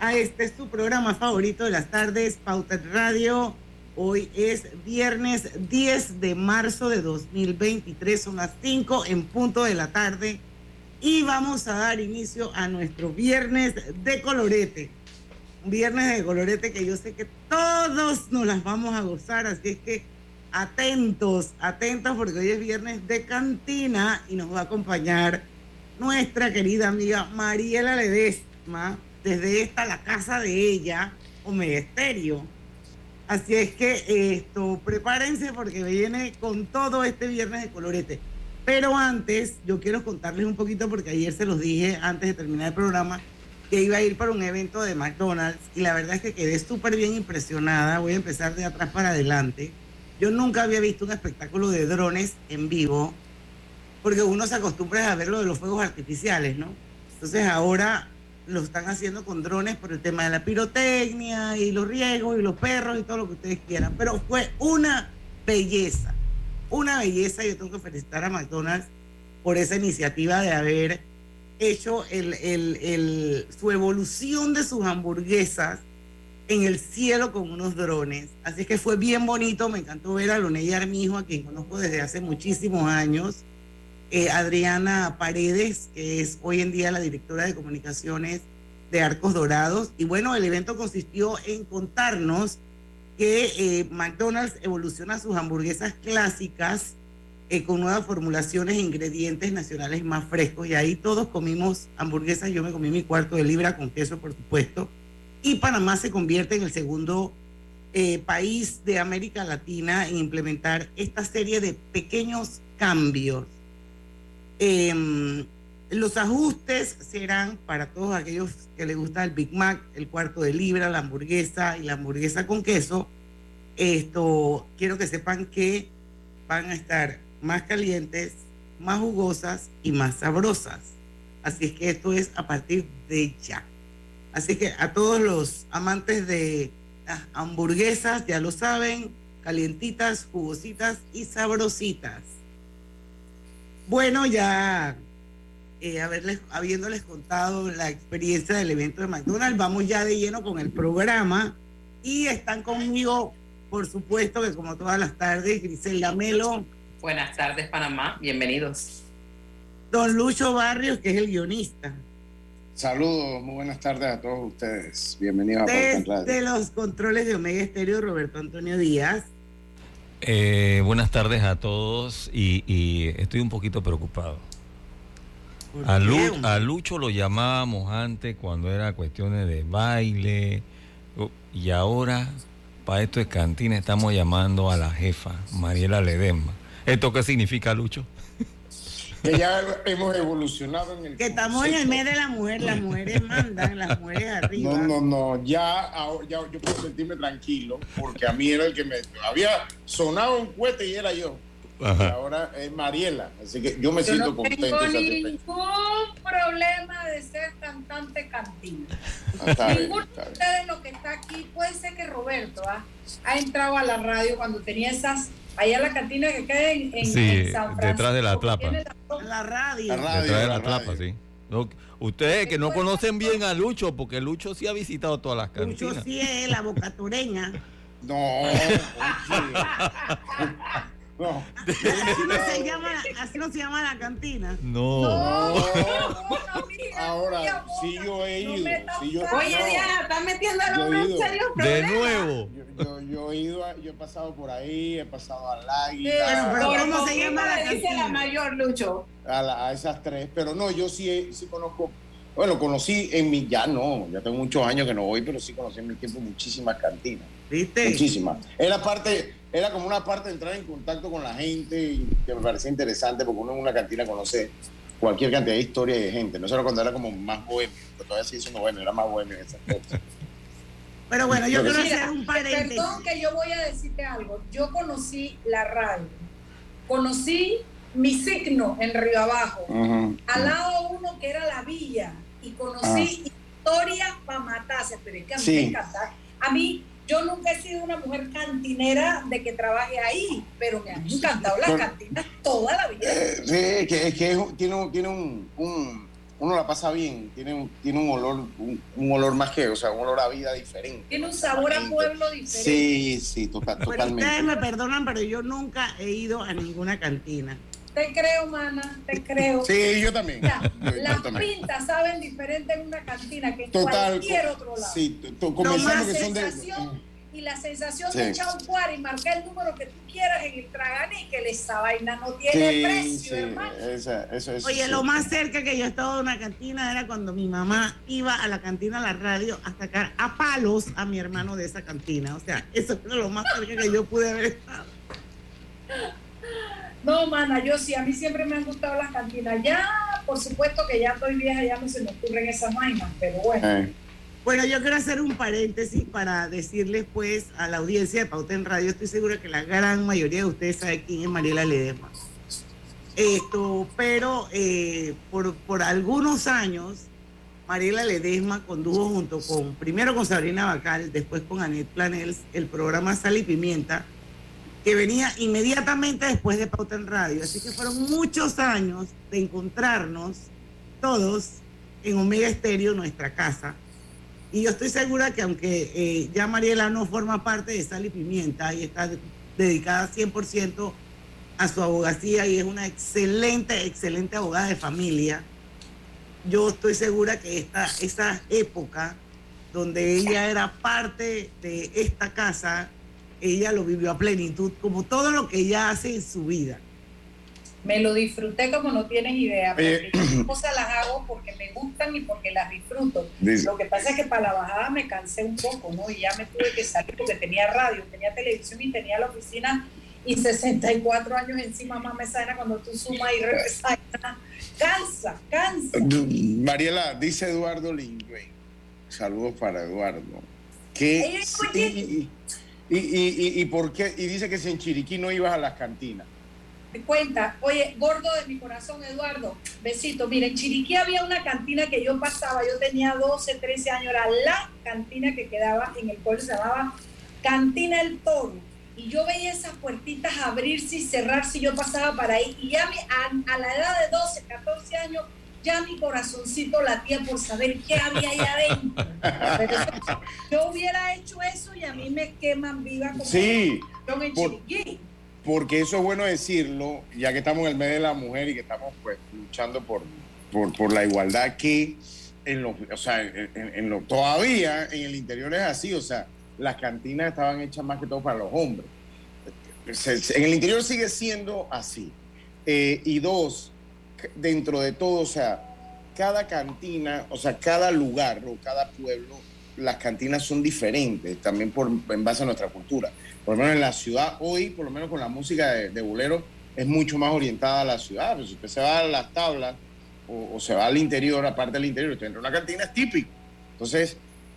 a este su programa favorito de las tardes, Pauta Radio. Hoy es viernes 10 de marzo de 2023, son las 5 en punto de la tarde y vamos a dar inicio a nuestro viernes de colorete. Un viernes de colorete que yo sé que todos nos las vamos a gozar, así es que atentos, atentos porque hoy es viernes de cantina y nos va a acompañar nuestra querida amiga Mariela Ledesma, desde esta, la casa de ella, Omega Estéreo. Así es que esto, prepárense porque viene con todo este viernes de colorete. Pero antes, yo quiero contarles un poquito, porque ayer se los dije antes de terminar el programa, que iba a ir para un evento de McDonald's y la verdad es que quedé súper bien impresionada. Voy a empezar de atrás para adelante. Yo nunca había visto un espectáculo de drones en vivo porque uno se acostumbra a ver lo de los fuegos artificiales, ¿no? Entonces ahora lo están haciendo con drones por el tema de la pirotecnia y los riesgos y los perros y todo lo que ustedes quieran. Pero fue una belleza, una belleza. Yo tengo que felicitar a McDonald's por esa iniciativa de haber hecho su evolución de sus hamburguesas en el cielo con unos drones. Así que fue bien bonito, me encantó ver a Loney Armijo, a quien conozco desde hace muchísimos años eh, Adriana Paredes, que es hoy en día la directora de comunicaciones de Arcos Dorados. Y bueno, el evento consistió en contarnos que eh, McDonald's evoluciona sus hamburguesas clásicas eh, con nuevas formulaciones e ingredientes nacionales más frescos. Y ahí todos comimos hamburguesas. Yo me comí mi cuarto de libra con queso, por supuesto. Y Panamá se convierte en el segundo país de América Latina en implementar esta serie de pequeños cambios Em, los ajustes serán para todos aquellos que les gusta el Big Mac, el cuarto de libra, la hamburguesa y la hamburguesa con queso. Esto quiero que sepan que van a estar más calientes, más jugosas y más sabrosas. Así es que esto es a partir de ya. Así que a todos los amantes de las hamburguesas, ya lo saben, calientitas, jugositas y sabrositas. Bueno, ya eh, haberles, habiéndoles contado la experiencia del evento de McDonald's, vamos ya de lleno con el programa y están conmigo, por supuesto, que como todas las tardes, Griselda Melo. Buenas tardes, Panamá, bienvenidos. Don Lucho Barrios, que es el guionista. Saludos, muy buenas tardes a todos ustedes. Bienvenidos a De los controles de Omega Estéreo, Roberto Antonio Díaz. Eh, buenas tardes a todos y, estoy un poquito preocupado. A, a, Lucho lo llamábamos antes cuando era cuestiones de baile y ahora para esto es cantina estamos llamando a la jefa, Mariela Ledesma. ¿Esto qué significa, Lucho? Que ya hemos evolucionado en el que estamos en el mes de la mujer las mujeres mandan las mujeres arriba. no no no ya, ya yo puedo sentirme tranquilo porque a mí era el que me había sonado un cohete y era yo. Ahora es Mariela así que yo me siento contento no tengo ningún problema de ser cantante cantina. Ah, ninguno de ustedes lo que está aquí puede ser que Roberto ¿ah? ha entrado a la radio cuando tenía esas Allá la cantina que queda en, en, sí, San Francisco. Detrás de la tlapa. La radio. detrás de la, tlapa, sí. ustedes que no conocen bien a Lucho, porque Lucho sí ha visitado todas las cantinas. Lucho sí es la bocatureña. No. No. Así no, se llama, así no se llama la cantina. No. no, Ahora, sí yo he ido. Oye, Diana, estás metiendo el hombre en serio De nuevo. Yo, yo, he ido, yo he pasado por ahí, he pasado al Águila. pero ¿cómo se llama la cantina? Dice la mayor, Lucho. A, a, esas tres. Pero no, yo sí, sí conozco. Bueno, conocí en mi, ya no, ya tengo muchos años que no voy, pero sí conocí en mi tiempo muchísimas cantinas. ¿Viste? Muchísimas. Era parte era como una parte de entrar en contacto con la gente y que me parecía interesante porque uno en una cantina conoce cualquier cantidad de historia y de gente. No solo cuando era como más bohemio, pero todavía sigue siendo bueno, era más bohemio en esas cosas. Pero bueno, yo quiero hacer un paréntesis. Perdón que yo voy a decirte algo. Yo conocí la radio. Conocí mi signo en Río Abajo. Al lado uno que era la villa. Y conocí ah. historias para matarse. Pero es que a mí me encanta. A mí yo nunca he sido una mujer cantinera de que trabaje ahí, pero me han encantado las cantinas toda la vida. Eh, sí, que, es que tiene, un, tiene un, uno la pasa bien, tiene un, tiene un olor, un, olor más que, o sea, un olor a vida diferente. Tiene un sabor a pueblo diferente. Sí, sí, totalmente. ustedes me perdonan, pero yo nunca he ido a ninguna cantina. Te creo, mana, te creo. Sí, yo también. las pintas saben diferente en una cantina que en cualquier otro lado. Sí, comenzamos que son de y la sensación de echar un cuar y marcar el número que tú quieras en el traganíquel, esa vaina no tiene precio, hermano. Oye, lo más cerca que yo he estado de una cantina era cuando mi mamá iba a la cantina a la radio a sacar a palos a mi hermano de esa cantina. O sea, eso es lo más cerca que yo pude haber estado. No, mana, yo sí, a mí siempre me han gustado las cantinas. Ya, por supuesto que ya estoy vieja, ya no se me ocurren esas vainas, pero bueno. Eh. Bueno, yo quiero hacer un paréntesis para decirles pues a la audiencia de Pauta en Radio, estoy segura que la gran mayoría de ustedes sabe quién es Mariela Ledesma. Esto, pero eh, por, por algunos años, Mariela Ledesma condujo junto con, primero con Sabrina Bacal, después con Anet Planels, el programa Sal y Pimienta, que venía inmediatamente después de Pauta en Radio. Así que fueron muchos años de encontrarnos todos en Omega Estéreo, nuestra casa y yo estoy segura que aunque eh, ya Mariela no forma parte de Sal y Pimienta y está dedicada 100% a su abogacía y es una excelente, excelente abogada de familia, yo estoy segura que esta, esa época donde ella era parte de esta casa, ella lo vivió a plenitud, como todo lo que ella hace en su vida me lo disfruté como no tienes idea. Porque eh, cosas las hago porque me gustan y porque las disfruto. Lo que pasa es que para la bajada me cansé un poco, ¿no? Y ya me tuve que salir porque tenía radio, tenía televisión y tenía la oficina y 64 años encima más me sana cuando tú sumas y regresas. Cansa, cansa. Mariela, dice Eduardo Lingüe. Saludos para Eduardo. ¿Qué? Y, y, y, por qué? Y dice que si en Chiriquí no ibas a las cantinas cuenta, oye, gordo de mi corazón, Eduardo, besito. Miren, en Chiriquí había una cantina que yo pasaba, yo tenía 12, 13 años, era la cantina que quedaba en el pueblo, se llamaba Cantina El Toro. Y yo veía esas puertitas abrirse y cerrarse y yo pasaba para ahí. Y ya a, la edad de 12, 14 años, ya mi corazoncito latía por saber qué había ahí adentro. yo hubiera hecho eso y a mí me queman viva como sí, en Chiriquí porque eso es bueno decirlo, ya que estamos en el medio de la mujer y que estamos pues luchando por, por, la igualdad que en lo, o sea, en, lo, todavía en el interior es así, o sea, las cantinas estaban hechas más que todo para los hombres. En el interior sigue siendo así. Eh, y dos, dentro de todo, o sea, cada cantina, o sea, cada lugar o cada pueblo, las cantinas son diferentes, también por, en base a nuestra cultura por lo menos en la ciudad, hoy, por lo menos con la música de, bolero, es mucho más orientada a la ciudad. Pero si usted se va a las tablas o, se va al interior, aparte del interior, usted entra a una cantina, es típico. Entonces,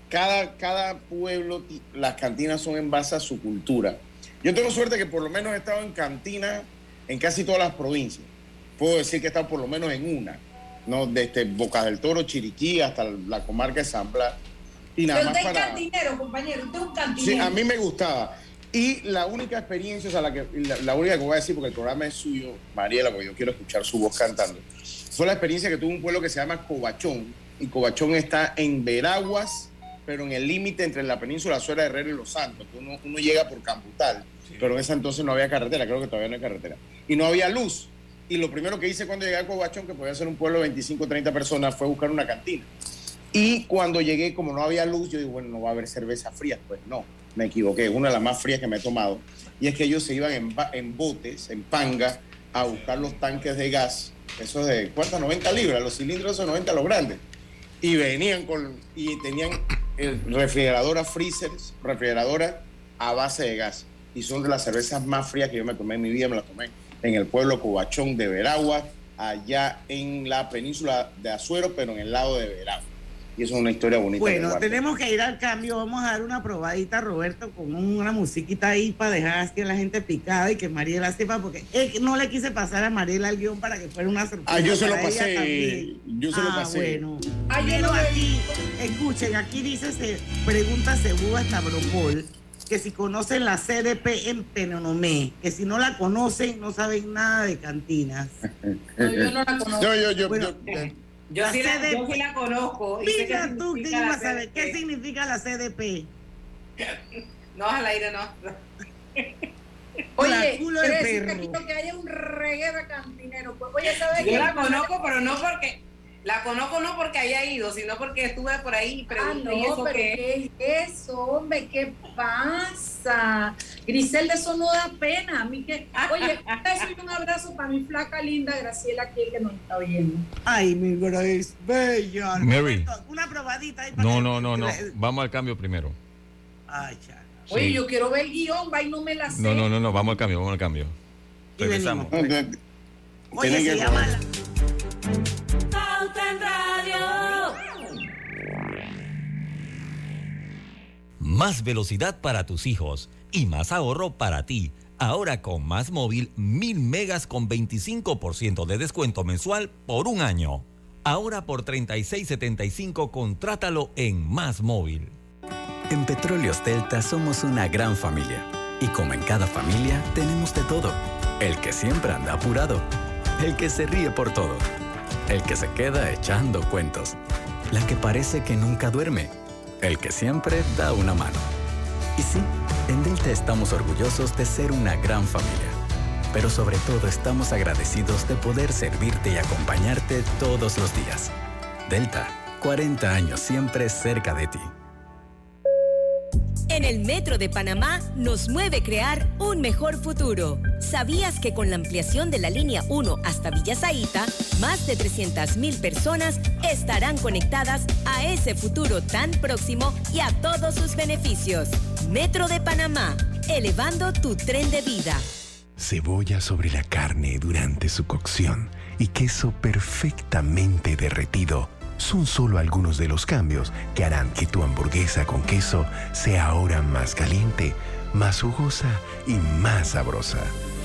cada, cada pueblo, las cantinas son en base a su cultura. Yo tengo suerte que por lo menos he estado en cantina en casi todas las provincias. Puedo decir que he estado por lo menos en una, ¿no? Desde Boca del Toro, Chiriquí, hasta la comarca de San Blas. Y nada más para... cantinero, compañero, usted es un cantinero. Sí, a mí me gustaba. Y la única experiencia, o sea, la, que, la, única que voy a decir, porque el programa es suyo, Mariela, porque yo quiero escuchar su voz cantando, fue la experiencia que tuvo un pueblo que se llama Cobachón. Y Cobachón está en Veraguas, pero en el límite entre la península Suera Herrera y Los Santos. Uno, uno llega por Camputal, pero en ese entonces no había carretera, creo que todavía no hay carretera. Y no había luz. Y lo primero que hice cuando llegué a Cobachón, que podía ser un pueblo de 25 o 30 personas, fue buscar una cantina. Y cuando llegué, como no había luz, yo digo, bueno, no va a haber cerveza fría. Pues no me equivoqué, una de las más frías que me he tomado, y es que ellos se iban en, botes, en panga, a buscar los tanques de gas, esos de, ¿cuántas? 90 libras, los cilindros esos 90, los grandes, y venían con, y tenían refrigeradoras, freezers, refrigeradoras a base de gas, y son de las cervezas más frías que yo me tomé en mi vida, me las tomé en el pueblo Cobachón de Veragua, allá en la península de Azuero, pero en el lado de Veragua. Y eso es una historia bonita. Bueno, tenemos que ir al cambio. Vamos a dar una probadita, Roberto, con una musiquita ahí para dejar así a la gente picada y que Mariela sepa, porque no le quise pasar a Mariela el guion para que fuera una sorpresa. Ah, yo se lo pasé. Yo se lo ah, pasé. Bueno. aquí, escuchen, aquí dice, se pregunta Cebú Stavropol que si conocen la CDP en Penonomé, que si no la conocen no saben nada de cantinas. No, yo no la conozco. yo, yo, yo, yo, sí la, yo, sí la, conozco. Mira tú, ¿qué a saber? ¿Qué significa la CDP? no, al aire no. Oye, culo de perro. que haya un reggae de cantinero. Pues, oye, ¿sabes Yo la conozco, pero no porque la conozco no porque haya ido, sino porque estuve por ahí y pregunté ah, no, eso pero qué? es eso, hombre? ¿Qué pasa? Griselda, eso no da pena. A mí que, oye, un abrazo para mi flaca linda Graciela aquí que nos está oyendo. Ay, mi Grace, bella. Mary. Una probadita ahí para No, no, no, no. Vamos al cambio primero. Ay, chana. Oye, yo quiero ver el guion, va y no me la sé. No, no, no, no, vamos al cambio, vamos al cambio. Regresamos. Oye, se llama Más velocidad para tus hijos y más ahorro para ti. Ahora con Más Móvil, 1000 megas con 25% de descuento mensual por un año. Ahora por 36.75 contrátalo en Más Móvil. En Petróleos Delta somos una gran familia. Y como en cada familia, tenemos de todo. El que siempre anda apurado. El que se ríe por todo. El que se queda echando cuentos. La que parece que nunca duerme el que siempre da una mano. Y sí, en Delta estamos orgullosos de ser una gran familia, pero sobre todo estamos agradecidos de poder servirte y acompañarte todos los días. Delta, 40 años siempre cerca de ti. En el Metro de Panamá nos mueve crear un mejor futuro. ¿Sabías que con la ampliación de la línea 1 hasta Villa más de 300.000 personas estarán conectadas a ese futuro tan próximo y a todos sus beneficios? Metro de Panamá, elevando tu tren de vida. Cebolla sobre la carne durante su cocción y queso perfectamente derretido son solo algunos de los cambios que harán que tu hamburguesa con queso sea ahora más caliente, más jugosa y más sabrosa.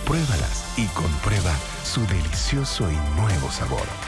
Pruébalas y comprueba su delicioso y nuevo sabor.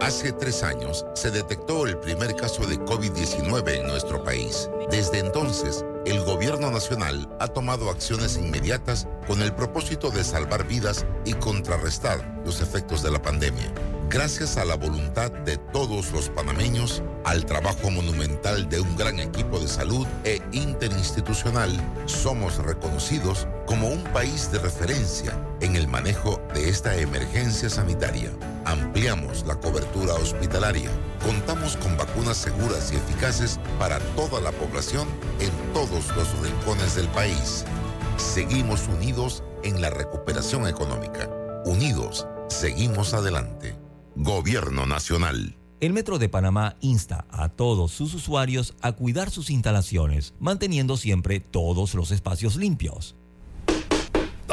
Hace tres años se detectó el primer caso de COVID-19 en nuestro país. Desde entonces, el gobierno nacional ha tomado acciones inmediatas con el propósito de salvar vidas y contrarrestar los efectos de la pandemia. Gracias a la voluntad de todos los panameños, al trabajo monumental de un gran equipo de salud e interinstitucional, somos reconocidos como un país de referencia en el manejo de esta emergencia sanitaria. Ampliamos la cobertura hospitalaria. Contamos con vacunas seguras y eficaces para toda la población en todos los rincones del país. Seguimos unidos en la recuperación económica. Unidos, seguimos adelante. Gobierno Nacional. El Metro de Panamá insta a todos sus usuarios a cuidar sus instalaciones, manteniendo siempre todos los espacios limpios.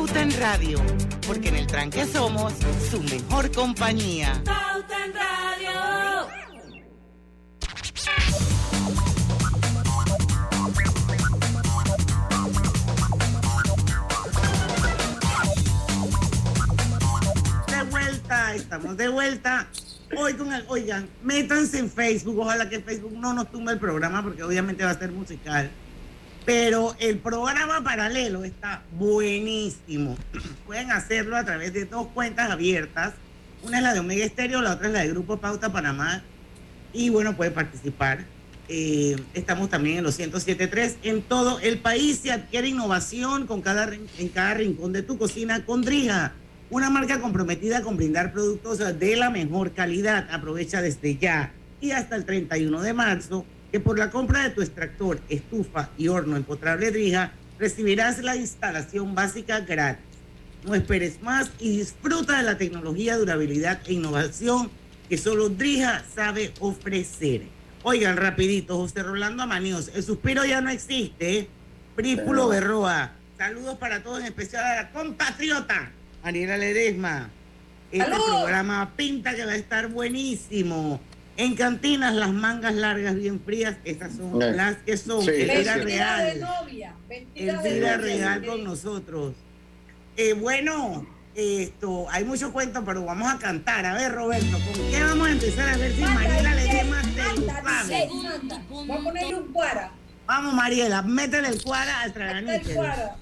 Pauta en Radio, porque en el tranque somos su mejor compañía. Pauta en Radio. De vuelta, estamos de vuelta. Hoy con el, oigan, métanse en Facebook, ojalá que Facebook no nos tumbe el programa porque obviamente va a ser musical. Pero el programa paralelo está buenísimo. Pueden hacerlo a través de dos cuentas abiertas. Una es la de Omega Estéreo, la otra es la de Grupo Pauta Panamá. Y bueno, pueden participar. Eh, estamos también en los 107.3. En todo el país se adquiere innovación con cada, en cada rincón de tu cocina con Drija. Una marca comprometida con brindar productos de la mejor calidad. Aprovecha desde ya y hasta el 31 de marzo que por la compra de tu extractor, estufa y horno empotrable Drija recibirás la instalación básica gratis. No esperes más y disfruta de la tecnología, durabilidad e innovación que solo Drija sabe ofrecer. Oigan, rapidito, José Rolando Amanios, el suspiro ya no existe. Brípulo Berroa, saludos para todos, en especial a la compatriota Mariela Ledesma. Este ¡Salud! programa pinta que va a estar buenísimo. En cantinas, las mangas largas bien frías, estas son Eh, las que son. sí. Vestida de Real. novia. El de vida novia. real con nosotros. Eh, bueno, esto, hay muchos cuentos, pero vamos a cantar. A ver, Roberto, ¿con qué vamos a empezar? A ver si Mariela le dé más sabe. Voy a ponerle un cuara. Vamos, Mariela, métele el cuara al El cuara.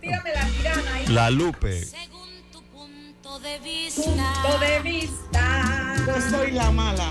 Tírame la tirana ahí. La Lupe. Punto de vista. Punto de vista. Yo soy la mala.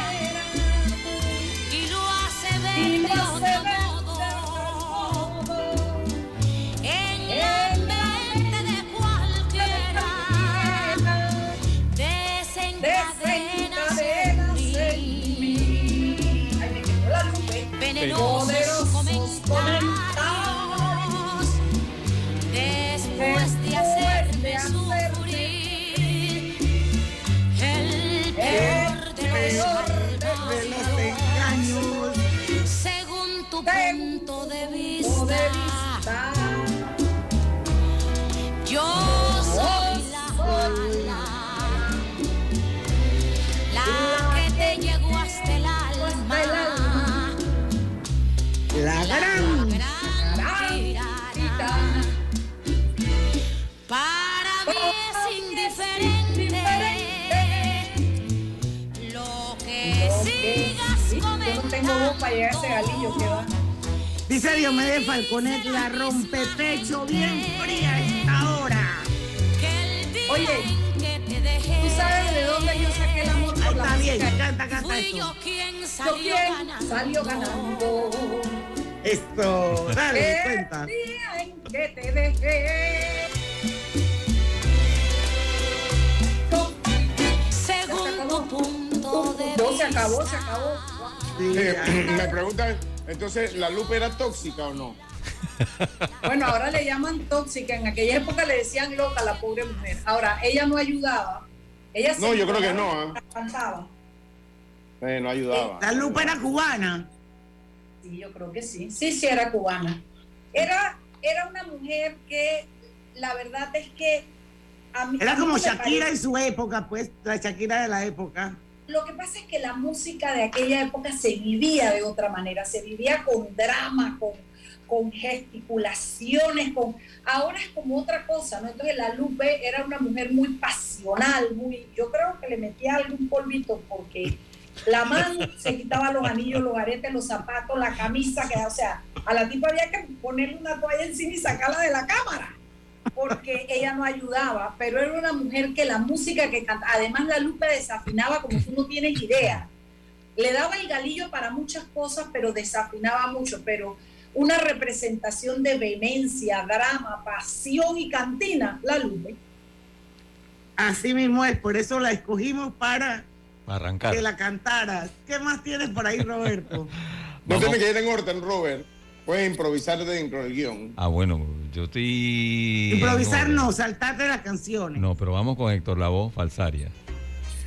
Lupe. Para llegar a ese galillo que va. Dice Diomedes Falconet, la rompepecho bien fría esta hora. Oye, en que te dejé, ¿Tú sabes de dónde yo saqué el amor Ahí la está bien, canta, canta esto. yo quien ¿Yo salió salió ganando? Esto, dale, El cuenta. día en que te dejé. No, Según tu punto de se acabó, se acabó. Eh, me preguntan, entonces, ¿la Lupe era tóxica o no? Bueno, ahora le llaman tóxica. En aquella época le decían loca a la pobre mujer. Ahora, ella no ayudaba. Ella No, yo creo que no, ¿eh? Cantaba. Eh, no ayudaba. La lupa era cubana. Sí, yo creo que sí. Sí, sí, era cubana. Era, era una mujer que la verdad es que a mí. Era a mí como Shakira parece- en su época, pues, la Shakira de la época. Lo que pasa es que la música de aquella época se vivía de otra manera, se vivía con drama, con, con gesticulaciones, con ahora es como otra cosa, ¿no? Entonces la Lupe era una mujer muy pasional, muy, yo creo que le metía algún polvito porque La mano se quitaba los anillos, los aretes, los zapatos, la camisa, que, o sea, a la tipa había que ponerle una toalla encima y sacarla de la cámara, porque ella no ayudaba, pero era una mujer que la música que cantaba, además la Lupe desafinaba como tú no tienes idea. Le daba el galillo para muchas cosas, pero desafinaba mucho, pero una representación de vehemencia, drama, pasión y cantina, la Lupe. Así mismo es, por eso la escogimos para arrancar. que la cantaras. ¿Qué más tienes por ahí, Roberto? no tiene que ir en orden, Robert. Puedes improvisar dentro del guion. Ah, bueno, yo estoy. Improvisar no, saltarte las canciones. No, pero vamos con Héctor Lavoe, Falsaria.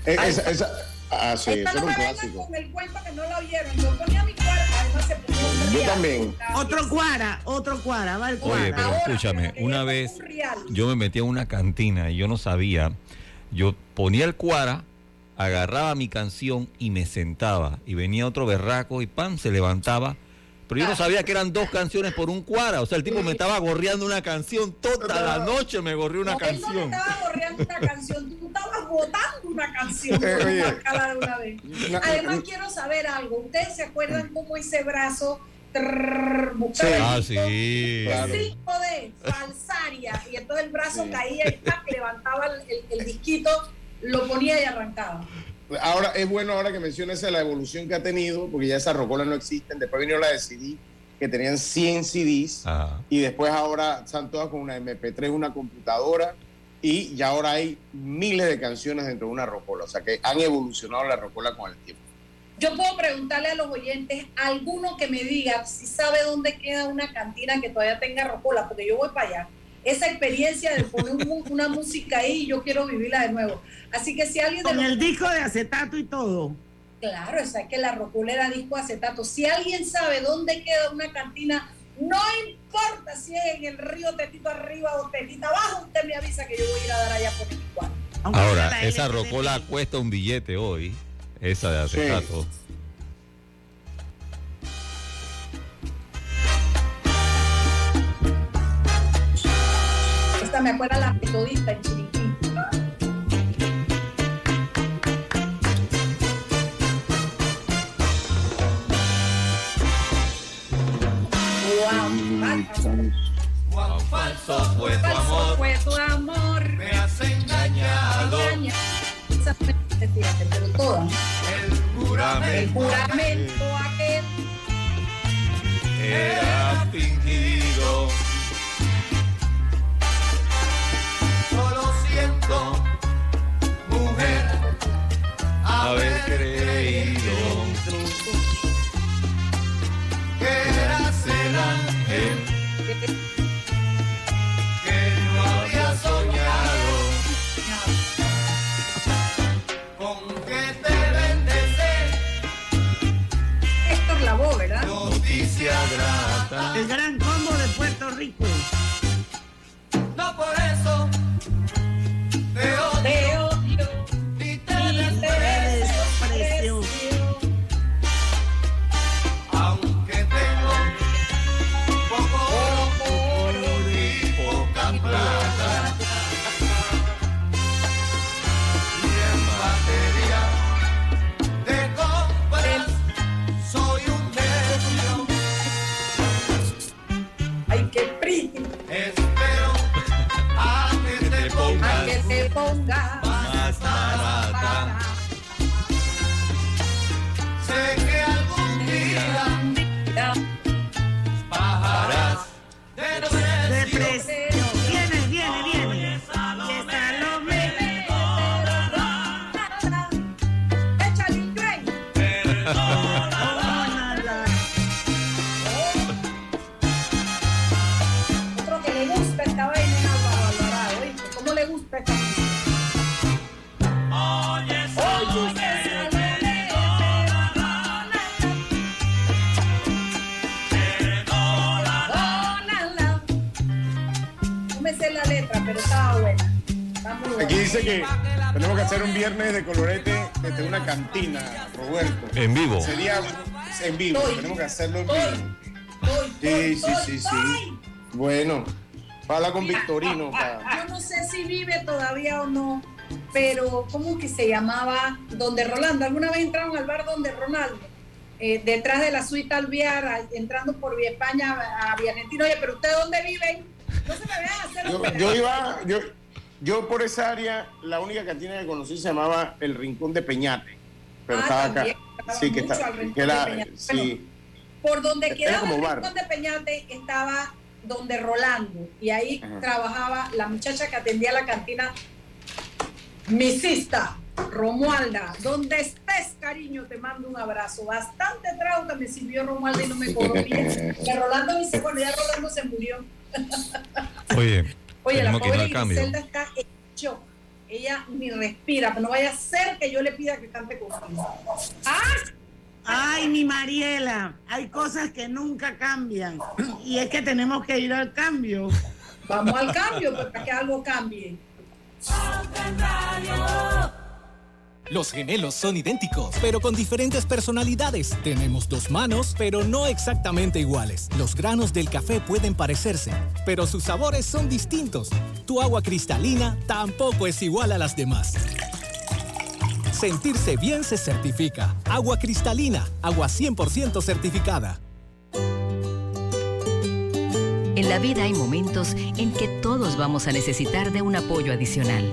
Eh, esa, esa, ah, sí, eso no es un clásico. con el cuento que no la oyeron. Yo ponía mi cuara, además se ponía un Yo también. Otro cuara, otro cuara, va el cuara. Oye, pero escúchame, una vez yo me metí a una cantina y yo no sabía. Yo ponía el cuara, agarraba mi canción y me sentaba. Y venía otro berraco y pam, se levantaba. Pero yo no sabía que eran dos canciones por un cuara. O sea, el tipo me estaba gorreando una canción. Toda la noche me gorrió una No, él no canción. te estaba gorreando una canción, tú estabas votando una canción. Eh, por marcarla de una vez. Además, quiero saber algo. ¿Ustedes se acuerdan cómo ese brazo trrr, Sí. Ah, sí, claro. 5D, falsaria, y entonces el brazo caía y levantaba el, el- el disquito, lo ponía y arrancaba. Ahora, es bueno ahora que menciones la evolución que ha tenido, porque ya esas rocolas no existen. Después vino la de CD, que tenían 100 CDs. Y después ahora están todas con una MP3, una computadora. Y ya ahora hay miles de canciones dentro de una rocola. O sea que han evolucionado la rocola con el tiempo. Yo puedo preguntarle a los oyentes, alguno que me diga si sabe dónde queda una cantina que todavía tenga rocola, porque yo voy para allá. Esa experiencia de poner un una música ahí, yo quiero vivirla de nuevo. Así que si alguien de Con los- el disco de acetato y todo. Claro, esa es que la rocola era disco acetato. Si alguien sabe dónde queda una cantina, no importa si es en el río Tetito arriba o Tetita abajo, usted me avisa que yo voy a ir a dar allá por mi cuarto. Ahora, esa rocola cuesta un billete hoy. Esa de acetato. Esta me acuerda la metodista en Chiriquí. Cuán falso fue tu Falso amor. fue tu amor. Me has engañado. Fíjate, pero todas. El juramento. El juramento aquel. Era fingido. Haber creído que eras el ángel que no había soñado. Con que te bendecer. Héctor Lavoe, ¿verdad? Noticia grata. El gran combo de Puerto Rico. Hacer un viernes de colorete desde una cantina, Roberto. En vivo. Sería en vivo, Estoy. tenemos que hacerlo en vivo. Estoy, Sí, sí, sí, estoy. sí. Bueno, para hablar con Victorino. pa- Yo no sé si vive todavía o no, pero ¿cómo que se llamaba? Donde Rolando. ¿Alguna vez entraron al bar donde Ronaldo? Eh, detrás de la suite Alviar, entrando por Vía España a Vía Argentina. Oye, pero ¿ustedes dónde viven? No se me vean hacer yo, yo iba, yo, yo por esa área, la única cantina que conocí se llamaba El Rincón de Peñate. Pero ah, estaba acá. Sí, que, está, que era, sí. por donde quedaba el Rincón de Peñate estaba donde Rolando. Y ahí trabajaba la muchacha que atendía la cantina, misista. Romualda, donde estés, cariño, te mando un abrazo. Bastante trauta me sirvió Romualda y no me cobró bien. Que Rolando dice, bueno, ya Rolando se murió. Oye, Oye la pobre Griselda está hecho. Ella ni respira, pero no vaya a ser que yo le pida que cante conmigo. ¡Ah! Ay, mi Mariela, hay cosas que nunca cambian. Y es que tenemos que ir al cambio. Vamos al cambio, pues, para que algo cambie. Los gemelos son idénticos, pero con diferentes personalidades. Tenemos dos manos, pero no exactamente iguales. Los granos del café pueden parecerse, pero sus sabores son distintos. Tu agua cristalina tampoco es igual a las demás. Sentirse bien se certifica. Agua cristalina, agua 100% certificada. En la vida hay momentos en que todos vamos a necesitar de un apoyo adicional.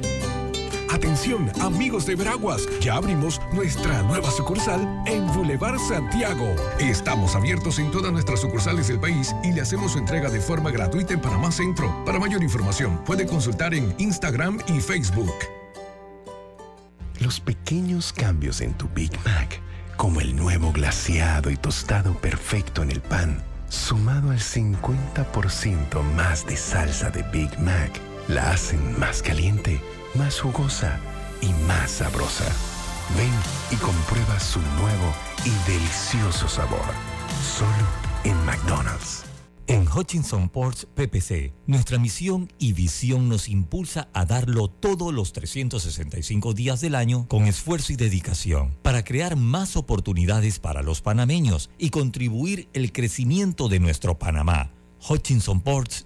Atención, amigos de Veraguas, ya abrimos nuestra nueva sucursal en Boulevard Santiago. Estamos abiertos en todas nuestras sucursales del país y le hacemos su entrega de forma gratuita en Panamá Centro. Para mayor información, puede consultar en Instagram y Facebook. Los pequeños cambios en tu Big Mac, como el nuevo glaseado y tostado perfecto en el pan, sumado al 50% más de salsa de Big Mac, la hacen más caliente más jugosa y más sabrosa. Ven y comprueba su nuevo y delicioso sabor. Solo en McDonald's. En Hutchinson Ports PPC, nuestra misión y visión nos impulsa a darlo todos los 365 días del año con esfuerzo y dedicación para crear más oportunidades para los panameños y contribuir el crecimiento de nuestro Panamá. Hutchinson Ports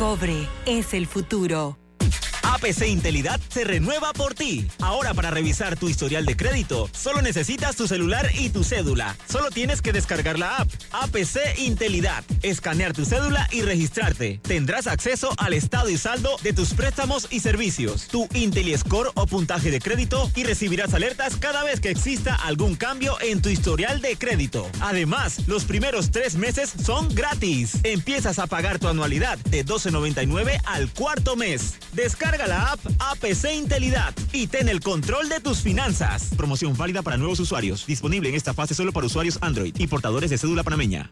Cobre es el futuro. APC Intelidad se renueva por ti. Ahora para revisar tu historial de crédito, solo necesitas tu celular y tu cédula. Solo tienes que descargar la app APC Intelidad, escanear tu cédula y registrarte. Tendrás acceso al estado y saldo de tus préstamos y servicios, tu IntelliScore o puntaje de crédito y recibirás alertas cada vez que exista algún cambio en tu historial de crédito. Además, los primeros tres meses son gratis. Empiezas a pagar tu anualidad de 12.99 al cuarto mes. Descarga la app APC Intelidad y ten el control de tus finanzas. Promoción válida para nuevos usuarios. Disponible en esta fase solo para usuarios Android y portadores de cédula panameña.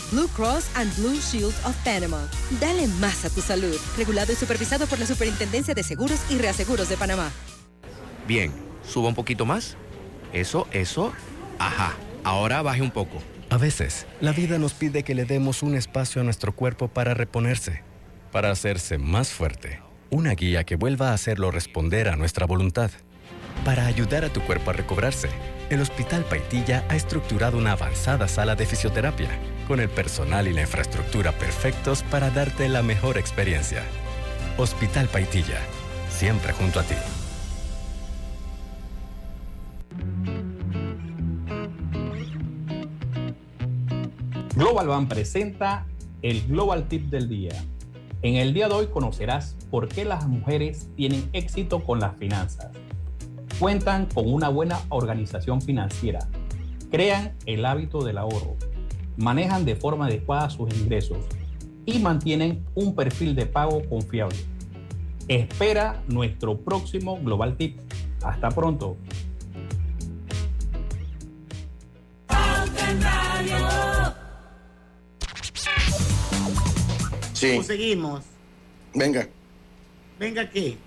Blue Cross and Blue Shield of Panama. Dale más a tu salud. Regulado y supervisado por la Superintendencia de Seguros y Reaseguros de Panamá. Bien, suba un poquito más. Eso, eso. Ajá. Ahora baje un poco. A veces, la vida nos pide que le demos un espacio a nuestro cuerpo para reponerse, para hacerse más fuerte. Una guía que vuelva a hacerlo responder a nuestra voluntad. Para ayudar a tu cuerpo a recobrarse, el Hospital Paitilla ha estructurado una avanzada sala de fisioterapia con el personal y la infraestructura perfectos para darte la mejor experiencia. Hospital Paitilla, siempre junto a ti. Global Bank presenta el Global Tip del día. En el día de hoy conocerás por qué las mujeres tienen éxito con las finanzas. Cuentan con una buena organización financiera, crean el hábito del ahorro, manejan de forma adecuada sus ingresos y mantienen un perfil de pago confiable. Espera nuestro próximo Global Tip. Hasta pronto. Sí. seguimos? Venga. ¿Venga qué?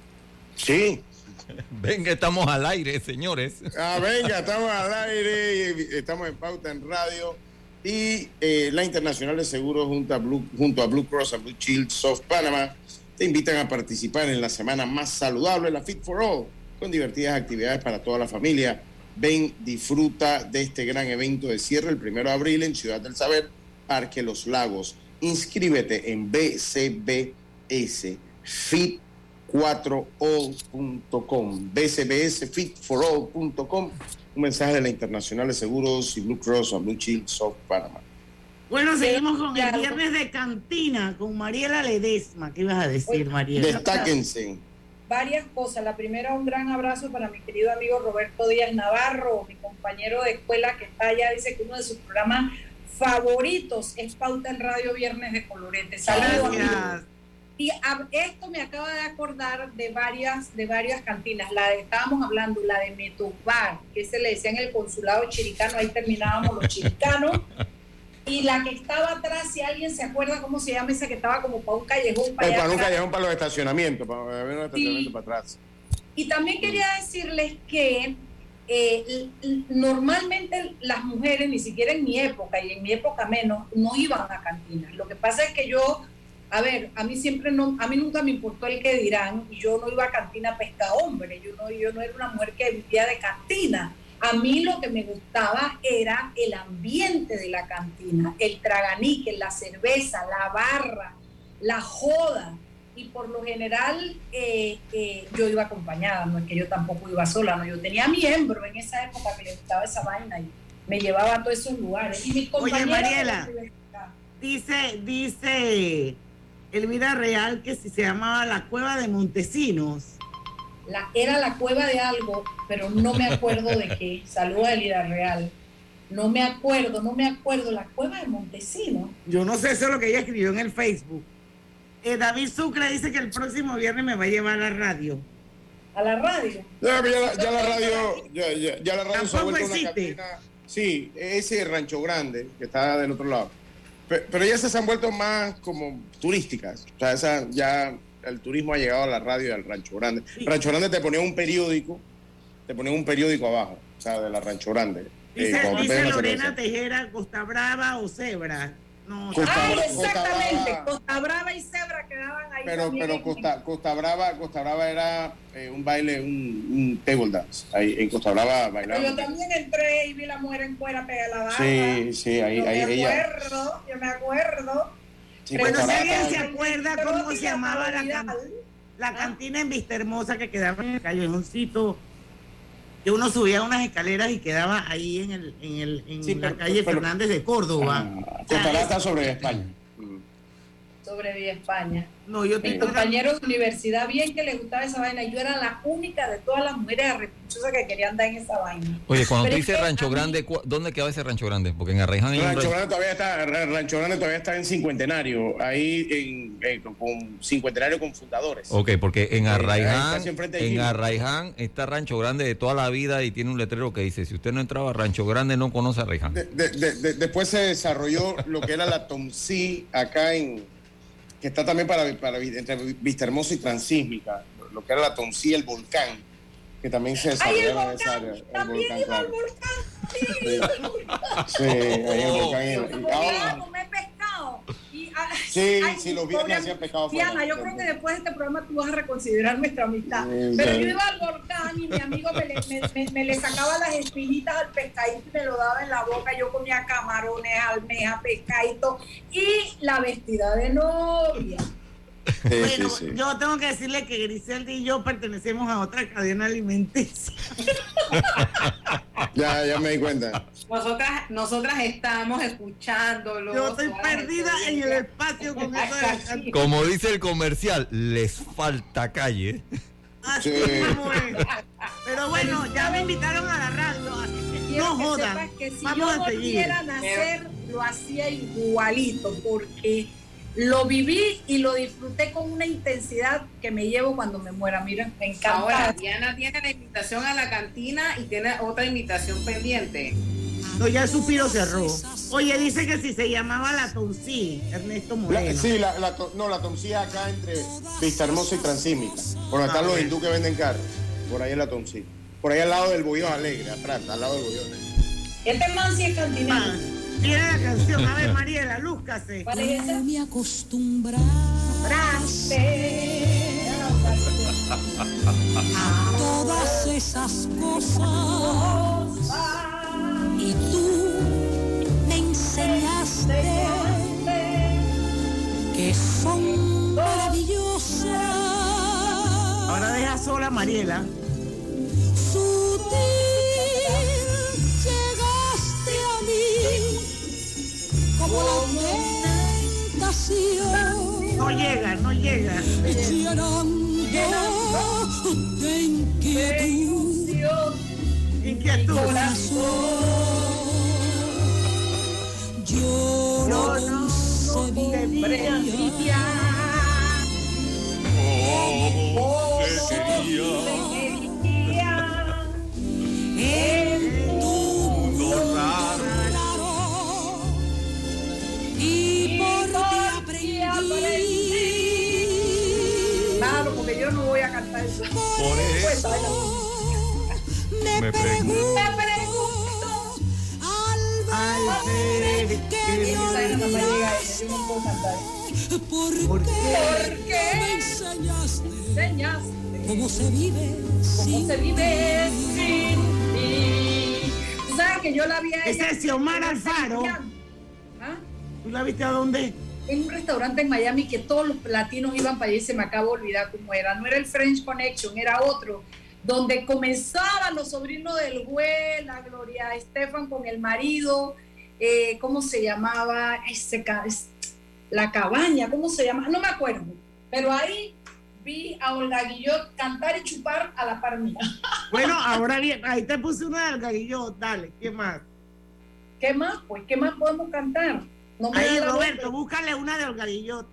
Sí. Venga, estamos al aire, señores. Ah, venga, estamos al aire, estamos en Pauta en Radio y eh, la Internacional de Seguros junto a, Blue, Cross y Blue Shield Soft Panama te invitan a participar en la semana más saludable, la Fit for All, con divertidas actividades para toda la familia. Ven, disfruta de este gran evento de cierre el primero de abril en Ciudad del Saber, Parque Los Lagos. Inscríbete en BCBS Fit 4all.com, bcbsfitforall.com, un mensaje de la Internacional de Seguros y Blue Cross o Blue Shield Soft Panama. Bueno, seguimos con el viernes de cantina con Mariela Ledesma. ¿Qué ibas a decir, Mariela? Destáquense. Varias cosas. La primera, un gran abrazo para mi querido amigo Roberto Díaz Navarro, mi compañero de escuela que está allá. Dice que uno de sus programas favoritos es Pauta en Radio Viernes de Colorete. Saludos. Y esto me acaba de acordar de varias, de varias cantinas. La de, estábamos hablando, la de Metubar, que se le decía en el consulado chiricano, ahí terminábamos los chiricanos. Y la que estaba atrás, si alguien se acuerda cómo se llama esa que estaba como para un callejón. Para, para un callejón para los estacionamientos, para ver un estacionamiento para atrás. Y también quería decirles que eh, normalmente las mujeres, ni siquiera en mi época y en mi época menos, no iban a cantinas. Lo que pasa es que yo, a ver, a mí siempre no, a mí nunca me importó el que dirán, yo no iba a cantina pesca hombre, yo no, yo no era una mujer que vivía de cantina a mí lo que me gustaba era el ambiente de la cantina, el traganique, la cerveza, la barra, la joda. Y por lo general eh, eh, yo iba acompañada, no es que yo tampoco iba sola, no, yo tenía miembro en esa época que le gustaba esa vaina y me llevaba a todos esos lugares. Y mis Oye, Mariela, dice, dice Elvira Real que si se llamaba la Cueva de Montesinos la, era la cueva de algo, pero no me acuerdo de qué. Saludos a Elida Real. No me acuerdo, no me acuerdo. La cueva de Montesino. Yo no sé eso es lo que ella escribió en el Facebook. Eh, David Sucre dice que el próximo viernes me va a llevar a la radio. ¿A la radio? Ya, la radio, ya, ya, la radio se ha vuelto una cantina. Sí, ese Rancho Grande, que está del otro lado. Pero, pero ya se han vuelto más como turísticas. O sea, esa ya el turismo ha llegado a la radio y al Rancho Grande. Rancho Grande te ponía un periódico, te ponía un periódico abajo, o sea, de la Rancho Grande. Dice, eh, Lorena Tejera, Costa Brava o Cebra. No, Ay, exactamente, Costa Brava y Cebra quedaban ahí. Pero, pero Costa, Costa, Brava, Costa Brava era eh, un baile, un, un, table dance. Ahí en Costa Brava bailaba. Yo también entré y vi la mujer en cuera pegada la barra. Sí, sí, ahí, yo ahí me acuerdo, Yo me acuerdo bueno, si alguien se acuerda cómo se llamaba la, la cantina en Vista Hermosa que quedaba en el callejoncito, que uno subía unas escaleras y quedaba ahí en, el, en, el, en la calle Fernández de Córdoba. Ah, sobre España sobre Vía España. No, yo Mis compañeros de universidad, bien que les gustaba esa vaina. Yo era la única de todas las mujeres que querían andar en esa vaina. Oye, cuando tú dices Rancho Grande, ¿dónde quedaba ese Rancho Grande? Porque en Arraiján Rancho Grande todavía está, Rancho Grande todavía está en Cincuentenario, ahí en, con Cincuentenario con fundadores. Ok, porque en Arraiján, en Arraiján está Rancho Grande de toda la vida y tiene un letrero que dice, si usted no entraba a Rancho Grande no conoce a Arraiján. después se desarrolló lo que era la Tomcí acá en que está también para, para entre Vista Hermosa y Transísmica, lo que era la Toncía, el volcán, que también se desarrollaba en esa área. El volcán, iba al volcán. Sí, ahí el volcán. comer pescado. Ah, sí, sí, los viernes hacían pescado. Diana, yo creo que después de este programa tú vas a reconsiderar nuestra amistad. Pero yo iba al volcán y mi amigo me le, me, me, le sacaba las espinitas al pescadito y me lo daba en la boca. Yo comía camarones, almejas, pescadito y la vestida de novia. Bueno, yo tengo que decirle que Griselda y yo pertenecemos a otra cadena alimenticia. ya, ya me di cuenta. Nosotras, nosotras estamos escuchándolo. Yo estoy perdida en el espacio con eso de Como dice el comercial, les falta calle. Así Pero bueno, ya me invitaron a la radio, así que no jodan. Que si Vamos yo a seguir. nacer, lo hacía igualito, porque lo viví y lo disfruté con una intensidad que me llevo cuando me muera. Miren, me encanta. Ahora, Diana tiene la invitación a la cantina y tiene otra invitación pendiente. No, ya el suspiro cerró. Oye, dice que si se llamaba la Toncí, Ernesto Moreno. sí, la, no, la Toncí acá entre Vista Hermosa y Transímica. Por donde están los hindú que venden carros. Por ahí es la Toncí. Por ahí al lado del Bullón Alegre, atrás, al lado del Bullón Alegre. Este man sí es cantinero. Tiene la canción. A ver, Mariela, lúzcase. ¿Cuál es esa? Me acostumbraste a todas esas cosas y tú me enseñaste que son maravillosas. Ahora deja sola Mariela. No llega, no llega. Llenando de inquietud. Inquietud. Yo no concebía. Oh, quería. Yo no voy a cantar eso. Por eso. Me, me pregunto, me pregunto al ver que yo no puedo cantar. ¿Por, ¿Por qué? qué? Me enseñaste, enseñaste cómo se vive, cómo se vive sin ti. ¿Sabes que yo la vi a ella? Ese es Xiomar Alfaro. ¿Tú la viste a dónde? En un restaurante en Miami que todos los latinos iban para allí, se me acaba de olvidar cómo era. No era el French Connection, era otro, donde comenzaban los sobrinos del juez, la Gloria Estefan con el marido, eh, ¿cómo se llamaba? Ese, la cabaña, ¿cómo se llama? No me acuerdo. Pero ahí vi a Olga Guillot cantar y chupar a la par mía. Bueno, ahora bien, ahí te puse una de Olga Guillot, dale, ¿qué más? ¿Qué más? Pues, ¿qué más podemos cantar? No Ahí, Roberto, búscale una de Olga Guillot.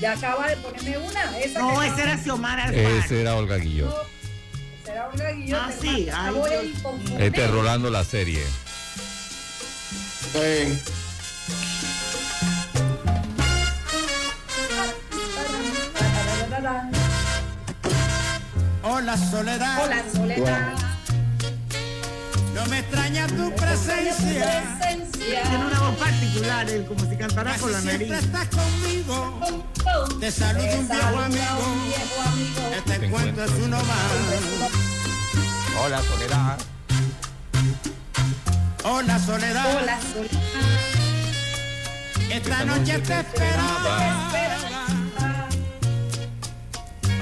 Ya acaba de ponerme una. Esa no, esa era Xiomara Alfaro. Esa era Olga Guillot. esa era Olga Guillot. Ah, sí. Ahí este rolando la serie. Sí. Hola Soledad. Hola Soledad. No me extraña tu presencia. Tiene una voz particular, él, como si cantara con la nariz. Siempre estás conmigo. Te saludo un viejo amigo. Este encuentro es uno más. Hola, Soledad. Hola, Soledad. Hola, Soledad. Esta noche te esperaba.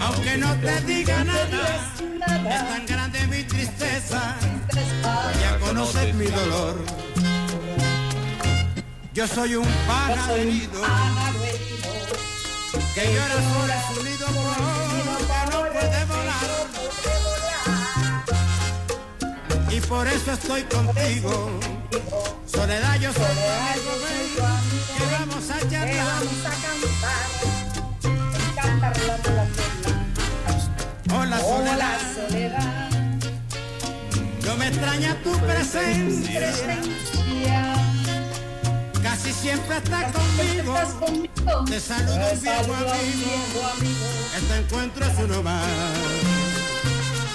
Aunque no te diga nada, es tan grande mi tristeza ya conoces mi dolor. Yo soy un pájaro herido que llora sobre su nido porque no puede volar. Y por eso estoy contigo. Soledad, yo soy tu que vamos a charlar. Hola, Soledad. No me extraña tu presencia. Casi siempre estás conmigo. Te saludo, un viejo amigo. Este encuentro es uno más.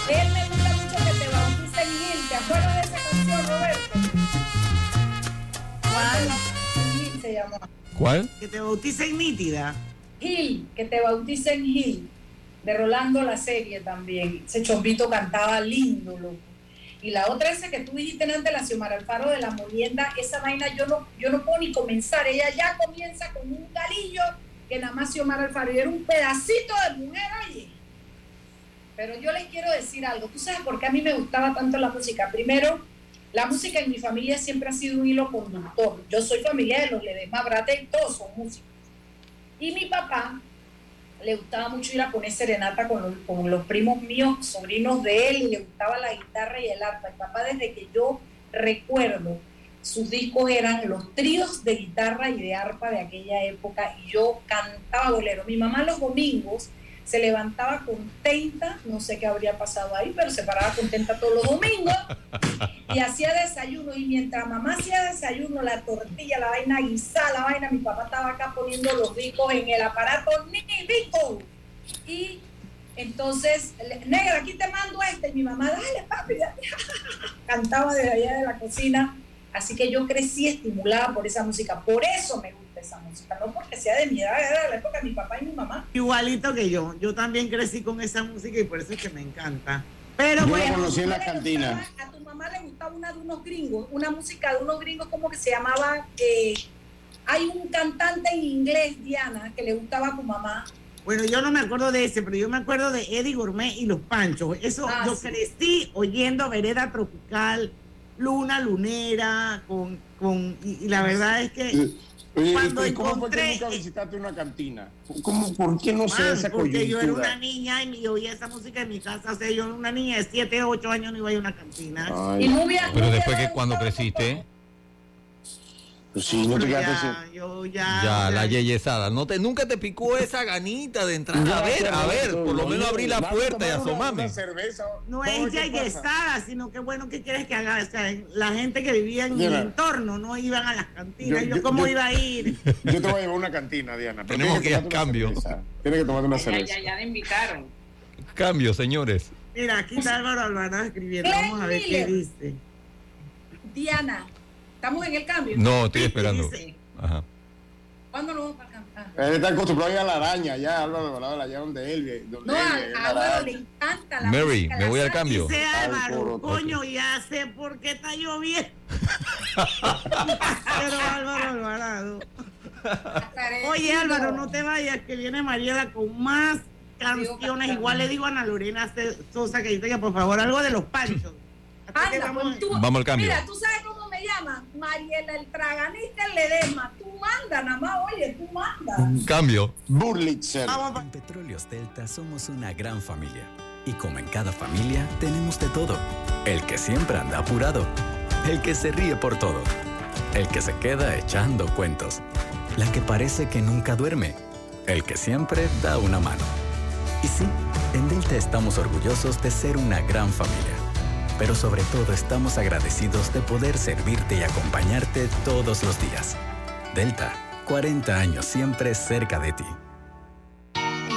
Él me gusta mucho que te bautice Gil. ¿Te acuerdas de esa canción, Roberto? ¿Cuál? Gil se llama. ¿Cuál? Que te bauticen nítida. Gil, que te bauticen Gil. De Rolando la serie también. Ese chombito cantaba lindo, loco. Y la otra esa que tú dijiste antes, la Xiomara Alfaro de la Molienda, esa vaina yo no, yo no puedo ni comenzar. Ella ya comienza con un galillo que nada más Xiomara Alfaro. Y era un pedacito de mujer, oye. Pero yo les quiero decir algo. ¿Tú sabes por qué a mí me gustaba tanto la música? Primero, la música en mi familia siempre ha sido un hilo conductor. Yo soy familia de los Ledesma Brate y todos son músicos. Y mi papá le gustaba mucho ir a poner serenata con los, con los primos míos, sobrinos de él, y le gustaba la guitarra y el arpa. Mi papá, desde que yo recuerdo, sus discos eran los tríos de guitarra y de arpa de aquella época, y yo cantaba bolero. Mi mamá los domingos se levantaba contenta, no sé qué habría pasado ahí, pero se paraba contenta todos los domingos y hacía desayuno. Y mientras mamá hacía desayuno, la tortilla, la vaina guisada, la vaina, mi papá estaba acá poniendo los discos en el aparato ni disco. Y entonces, negra, aquí te mando este. Y mi mamá, dale, papi, dale. cantaba desde allá de la cocina. Así que yo crecí estimulada por esa música. Por eso me gusta esa música, no porque sea de mi edad, era de la época de mi papá y mi mamá. Igualito que yo, yo también crecí con esa música y por eso es que me encanta. Pero yo bueno, la conocí en la cantina. A tu mamá le gustaba una de unos gringos, una música de unos gringos como que se llamaba, eh, hay un cantante en inglés, Diana, que le gustaba a tu mamá. Bueno, yo no me acuerdo de ese, pero yo me acuerdo de Eddie Gourmet y los Panchos. Eso, Ah, yo sí. crecí oyendo Vereda Tropical, Luna Lunera, con, con y, y la verdad es que Oye, cuando ¿y ¿cómo fue que encontré- nunca visitaste una cantina? ¿Cómo, ¿Por qué no sé esa porque yo era una coyuntura? niña y yo oía esa música en mi casa. O sea, yo era una niña de 7, 8 años no iba a ir a una cantina. Ay. Y Nubia- Pero después que cuando creciste, sí, no te quedaste ya, sin- yo ya, ya la ya- yeyesada, no te, nunca te picó esa ganita de entrar. Ya, A ver, ya, a ya, ver, ya, por lo ya, menos ya, abrí la puerta y tomar una- asomame. una cerveza. No es ya estada, sino que bueno, ¿qué quieres que haga? O sea, la gente que vivía en mi Mira. entorno no iban a las cantinas. Yo- Yo, yo- cómo yo- iba a ir? Yo te voy a llevar a una cantina, Diana. pero Tenemos que ir a cambio. Tienes que tomarte una Ya, cerveza. ya, ya le invitaron. Cambio, señores. Mira, aquí está Álvaro Alvarado escribiendo. Vamos a ver qué dice. Diana, estamos en el cambio. No, estoy esperando. Ajá. ¿Cuándo nos vamos para cantar? Él está acostumbrado a ir a la araña, ya, Álvaro Alvarado, él, donde No, él, a, en a la Álvaro le encanta la Mary, música, me la voy al cambio. Dice Álvaro, coño, ya sé por qué está lloviendo. Pero Álvaro Alvarado. Oye, Álvaro, no te vayas, que viene Mariela con más canciones. Igual le digo a Ana Lorena Sosa que dice que por favor algo de los panchos. Anda, vamos- pues tú- Vamos al cambio. Mira, tú sabes cómo me llaman. Mariela el Traganista el Ledesma. Tú manda, nada más, oye, tú manda. Cambio. Burlitzer. En Petróleos Delta somos una gran familia. Y como en cada familia, tenemos de todo. El que siempre anda apurado. El que se ríe por todo. El que se queda echando cuentos. La que parece que nunca duerme. El que siempre da una mano. Y sí, en Delta estamos orgullosos de ser una gran familia. Pero sobre todo estamos agradecidos de poder servirte y acompañarte todos los días. Delta, 40 años siempre cerca de ti.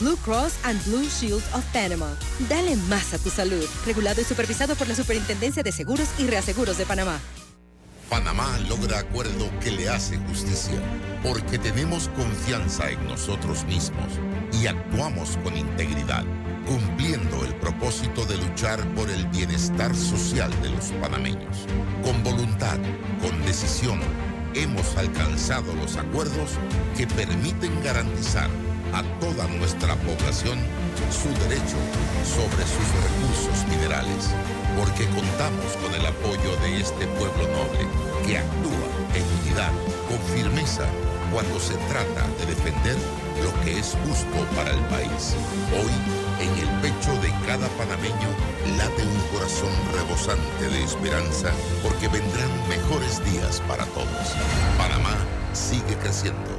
Blue Cross and Blue Shield of Panama. Dale más a tu salud. Regulado y supervisado por la Superintendencia de Seguros y Reaseguros de Panamá. Panamá logra acuerdo que le hace justicia, porque tenemos confianza en nosotros mismos y actuamos con integridad, cumpliendo el propósito de luchar por el bienestar social de los panameños. Con voluntad, con decisión, hemos alcanzado los acuerdos que permiten garantizar a toda nuestra población su derecho sobre sus recursos minerales, porque contamos con el apoyo de este pueblo noble que actúa en unidad, con firmeza, cuando se trata de defender lo que es justo para el país. Hoy, en el pecho de cada panameño late un corazón rebosante de esperanza, porque vendrán mejores días para todos. Panamá sigue creciendo.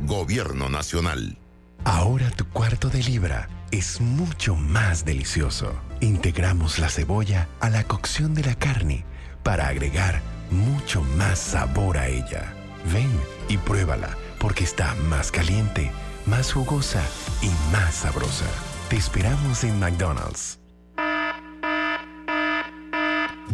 Gobierno Nacional. Ahora tu cuarto de libra es mucho más delicioso. Integramos la cebolla a la cocción de la carne para agregar mucho más sabor a ella. Ven y pruébala porque está más caliente, más jugosa y más sabrosa. Te esperamos en McDonald's.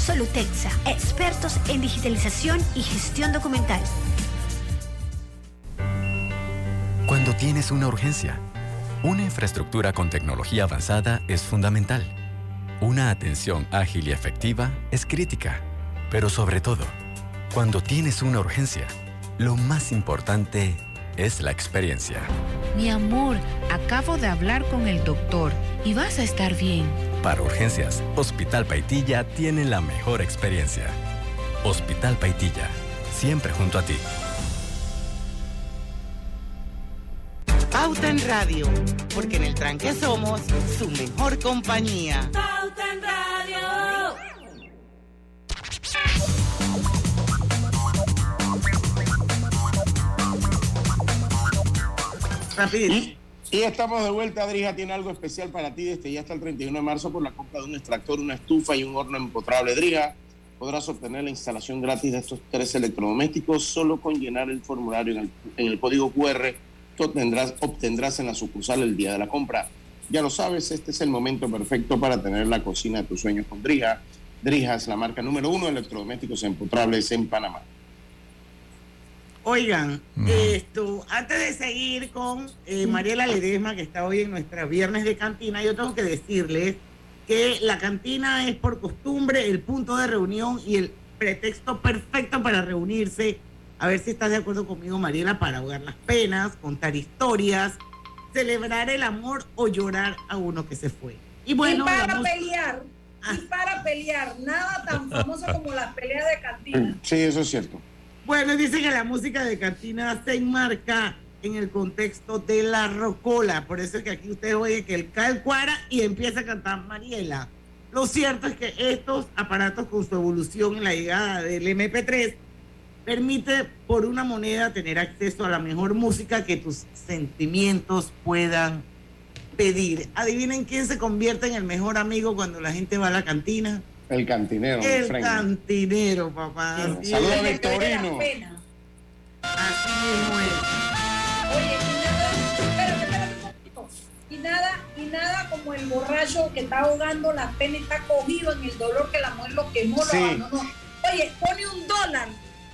Solutexa, expertos en digitalización y gestión documental. Cuando tienes una urgencia, una infraestructura con tecnología avanzada es fundamental. Una atención ágil y efectiva es crítica. Pero sobre todo, cuando tienes una urgencia, lo más importante es la experiencia. Mi amor, acabo de hablar con el doctor y vas a estar bien. Para urgencias, Hospital Paitilla tiene la mejor experiencia. Hospital Paitilla, siempre junto a ti. Pauta en Radio, porque en el tranque somos su mejor compañía. Pauta en Radio. Y, y estamos de vuelta, Adrija tiene algo especial para ti desde ya hasta el 31 de marzo por la compra de un extractor, una estufa y un horno empotrable. Drija, podrás obtener la instalación gratis de estos tres electrodomésticos solo con llenar el formulario en el, en el código QR que obtendrás, obtendrás en la sucursal el día de la compra. Ya lo sabes, este es el momento perfecto para tener la cocina de tus sueños con Drija. Drija es la marca número uno de electrodomésticos empotrables en Panamá. Oigan, esto, antes de seguir con eh, Mariela Ledesma, que está hoy en nuestra viernes de cantina, yo tengo que decirles que la cantina es por costumbre el punto de reunión y el pretexto perfecto para reunirse. A ver si estás de acuerdo conmigo, Mariela, para ahogar las penas, contar historias, celebrar el amor o llorar a uno que se fue. Y bueno, y para vamos- pelear, y para pelear, nada tan famoso como las peleas de cantina. Sí, eso es cierto. Bueno, dice que la música de cantina se enmarca en el contexto de la rocola. Por eso es que aquí usted oye que el cal cuara y empieza a cantar Mariela. Lo cierto es que estos aparatos con su evolución en la llegada del MP3 permite por una moneda tener acceso a la mejor música que tus sentimientos puedan pedir. Adivinen quién se convierte en el mejor amigo cuando la gente va a la cantina. El cantinero. El Frank. cantinero, papá. Así Saludos a Victorino. Así mismo es. Oye, y nada, espérate, espérate un poquito. Y nada, y nada como el borracho que está ahogando la pena y está cogido en el dolor que la mujer lo quemó, lo Sí. abandonó. Oye, pone un dólar,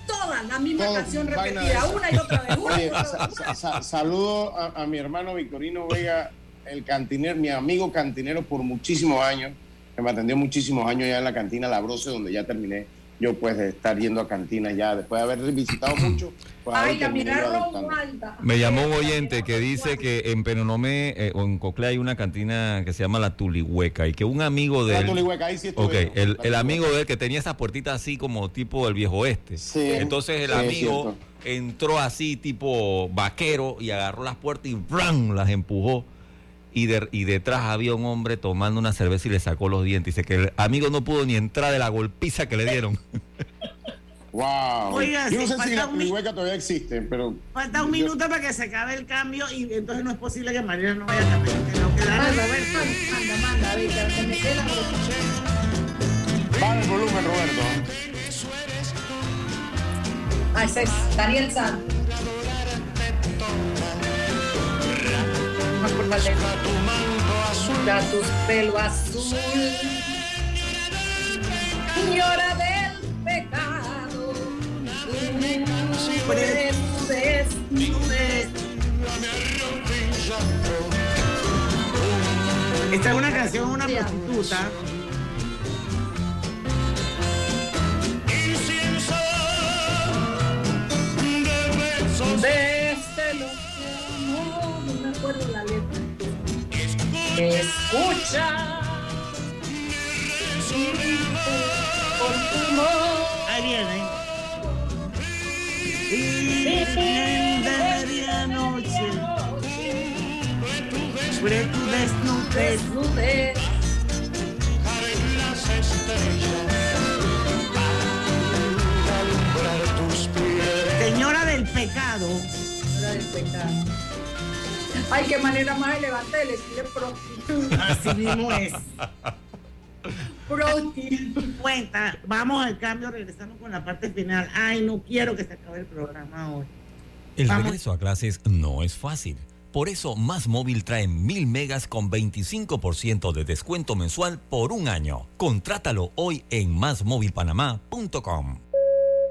toda la misma Todo, canción repetida, una y otra vez. Oye, otra sa- vez. sa- sa- saludo a, a mi hermano Victorino Vega, el cantinero, mi amigo cantinero por muchísimos años, que me atendió muchísimos años ya en la cantina La Brose, donde ya terminé yo pues de estar yendo a cantinas ya, después de haber visitado mucho, pues Ay, la. Me llamó un oyente que dice que en Penonomé eh, o en Coclé hay una cantina que se llama La Tulihueca y que un amigo de La él... Tulihueca, ahí sí estuve Ok, yo, el, amigo de él que tenía esas puertitas así como tipo el viejo oeste. Entonces el sí, amigo entró así tipo vaquero y agarró las puertas y ¡bran! las empujó. Y, de- y detrás había un hombre tomando una cerveza y le sacó los dientes. Dice que el amigo no pudo ni entrar de la golpiza que le dieron. Wow. Oiga, yo no sé si la Tulihueca todavía existe, pero Falta un minuto para que se acabe el cambio y entonces no es posible que Mariela no vaya a cantar. que Lo que da Manda, Roberto. manda, manda, Víctor, que me queda baja el volumen, Roberto. Ah, ese es Daniel Santos. Por la letra. Da tus pelo azul. Señora del pecado. Esta es una canción, una prostituta. Escucha. Por tu amor. Ahí viene. Y de medianoche. Sobre tu desnudez. Desnudez. Señora del pecado. Hora del pecado. Ay, qué manera más elegante de decirle prostituta. Así mismo es. Prostituta. Cuenta, vamos al cambio, regresamos con la parte final. Ay, no quiero que se acabe el programa hoy. El Vamos. regreso a clases no es fácil. Por eso, Más Móvil trae 1000 megas con 25% de descuento mensual por un año. Contrátalo hoy en másmóvilpanamá.com.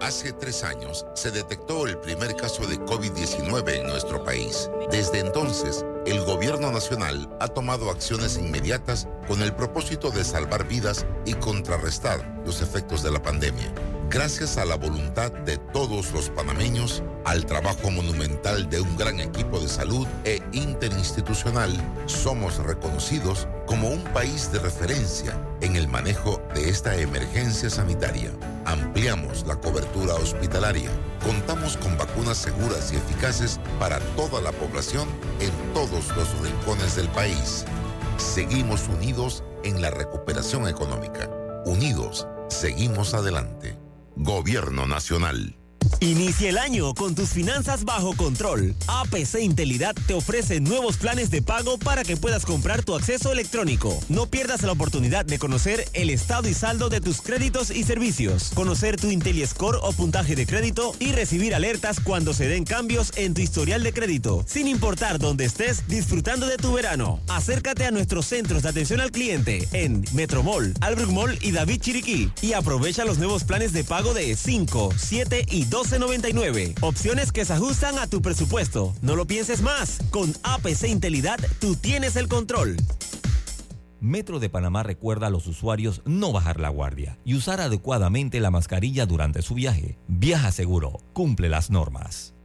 Hace tres años se detectó el primer caso de COVID-19 en nuestro país. Desde entonces, el gobierno nacional ha tomado acciones inmediatas con el propósito de salvar vidas y contrarrestar los efectos de la pandemia. Gracias a la voluntad de todos los panameños, al trabajo monumental de un gran equipo de salud e interinstitucional, somos reconocidos como un país de referencia en el manejo de esta emergencia sanitaria. Ampliamos la cobertura hospitalaria. Contamos con vacunas seguras y eficaces para toda la población en todos los rincones del país. Seguimos unidos en la recuperación económica. Unidos, seguimos adelante. Gobierno Nacional. Inicia el año con tus finanzas bajo control. APC Intelidad te ofrece nuevos planes de pago para que puedas comprar tu acceso electrónico. No pierdas la oportunidad de conocer el estado y saldo de tus créditos y servicios, conocer tu IntelliScore o puntaje de crédito y recibir alertas cuando se den cambios en tu historial de crédito, sin importar dónde estés disfrutando de tu verano. Acércate a nuestros centros de atención al cliente en Metromall, Albrook Mall y David Chiriquí y aprovecha los nuevos planes de pago de 5, 7 y 12.99. Opciones que se ajustan a tu presupuesto. No lo pienses más. Con APC Intelidad tú tienes el control. Metro de Panamá recuerda a los usuarios no bajar la guardia y usar adecuadamente la mascarilla durante su viaje. Viaja seguro, cumple las normas.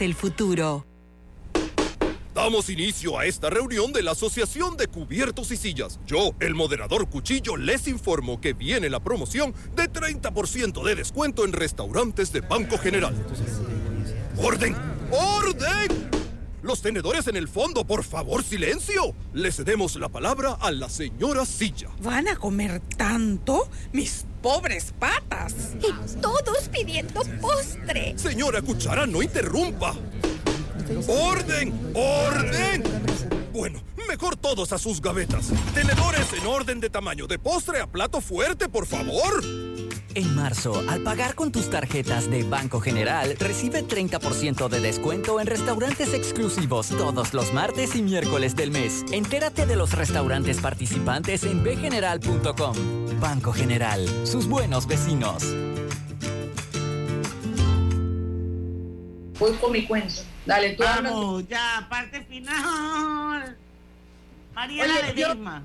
el futuro. Damos inicio a esta reunión de la Asociación de Cubiertos y Sillas. Yo, el moderador Cuchillo, les informo que viene la promoción de 30% de descuento en restaurantes de Banco General. ¡Orden! ¡Orden! Los tenedores en el fondo, por favor, silencio. Le cedemos la palabra a la señora Silla. ¿Van a comer tanto? Mis pobres patas. Y todos pidiendo postre. Señora Cuchara, no interrumpa. ¡Orden! ¡Orden! Bueno, mejor todos a sus gavetas. Tenedores en orden de tamaño, de postre a plato fuerte, por favor. En marzo, al pagar con tus tarjetas de Banco General, recibe 30% de descuento en restaurantes exclusivos todos los martes y miércoles del mes. Entérate de los restaurantes participantes en bgeneral.com. Banco General, sus buenos vecinos. Voy con mi cuento. Dale, tú hablas. Vamos, ya, parte final. Mariela Oye, yo- Ledesma.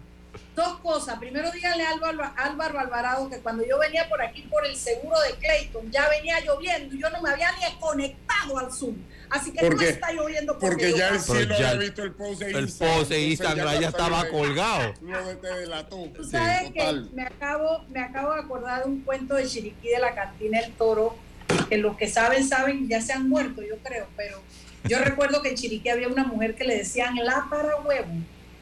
Dos cosas. Primero díganle a Álvaro, Álvaro Alvarado que cuando yo venía por aquí por el seguro de Clayton, ya venía lloviendo y yo no me había ni conectado al Zoom. Así que no está lloviendo porque, porque ya el cielo ya había visto el post de El post de Instagram ya, estaba colgado. Tú sabes que me acabo, me acabo de acordar de un cuento de Chiriquí de la cantina El Toro, que los que saben, saben, ya se han muerto, yo creo, pero yo recuerdo que en Chiriquí había una mujer que le decían la para huevo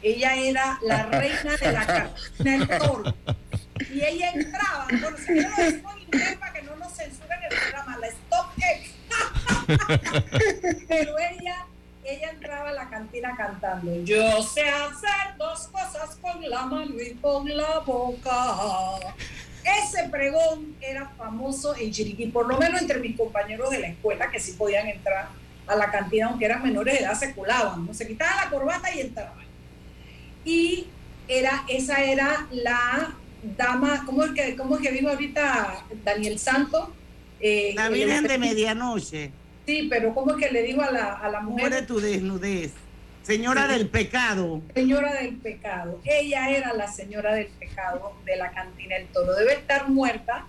ella era la reina de la cantina del toro. Y ella entraba, bueno, si yo lo digo en inglés para que no nos censuren el programa, la Stop Pero ella, ella entraba a la cantina cantando, yo sé hacer dos cosas con la mano y con la boca. Ese pregón era famoso en Chiriquí, por lo menos entre mis compañeros de la escuela que sí podían entrar a la cantina, aunque eran menores de edad, se colaban, ¿no? se quitaban la corbata y entraban y era, esa era la dama, ¿cómo es que, cómo es que vino ahorita Daniel Santo? Eh, la Virgen de Medianoche. Sí, pero ¿cómo es que le dijo a la, a la mujer? de tu desnudez. Señora del pecado. Señora del pecado. Ella era la señora del pecado de la cantina El Toro. Debe estar muerta,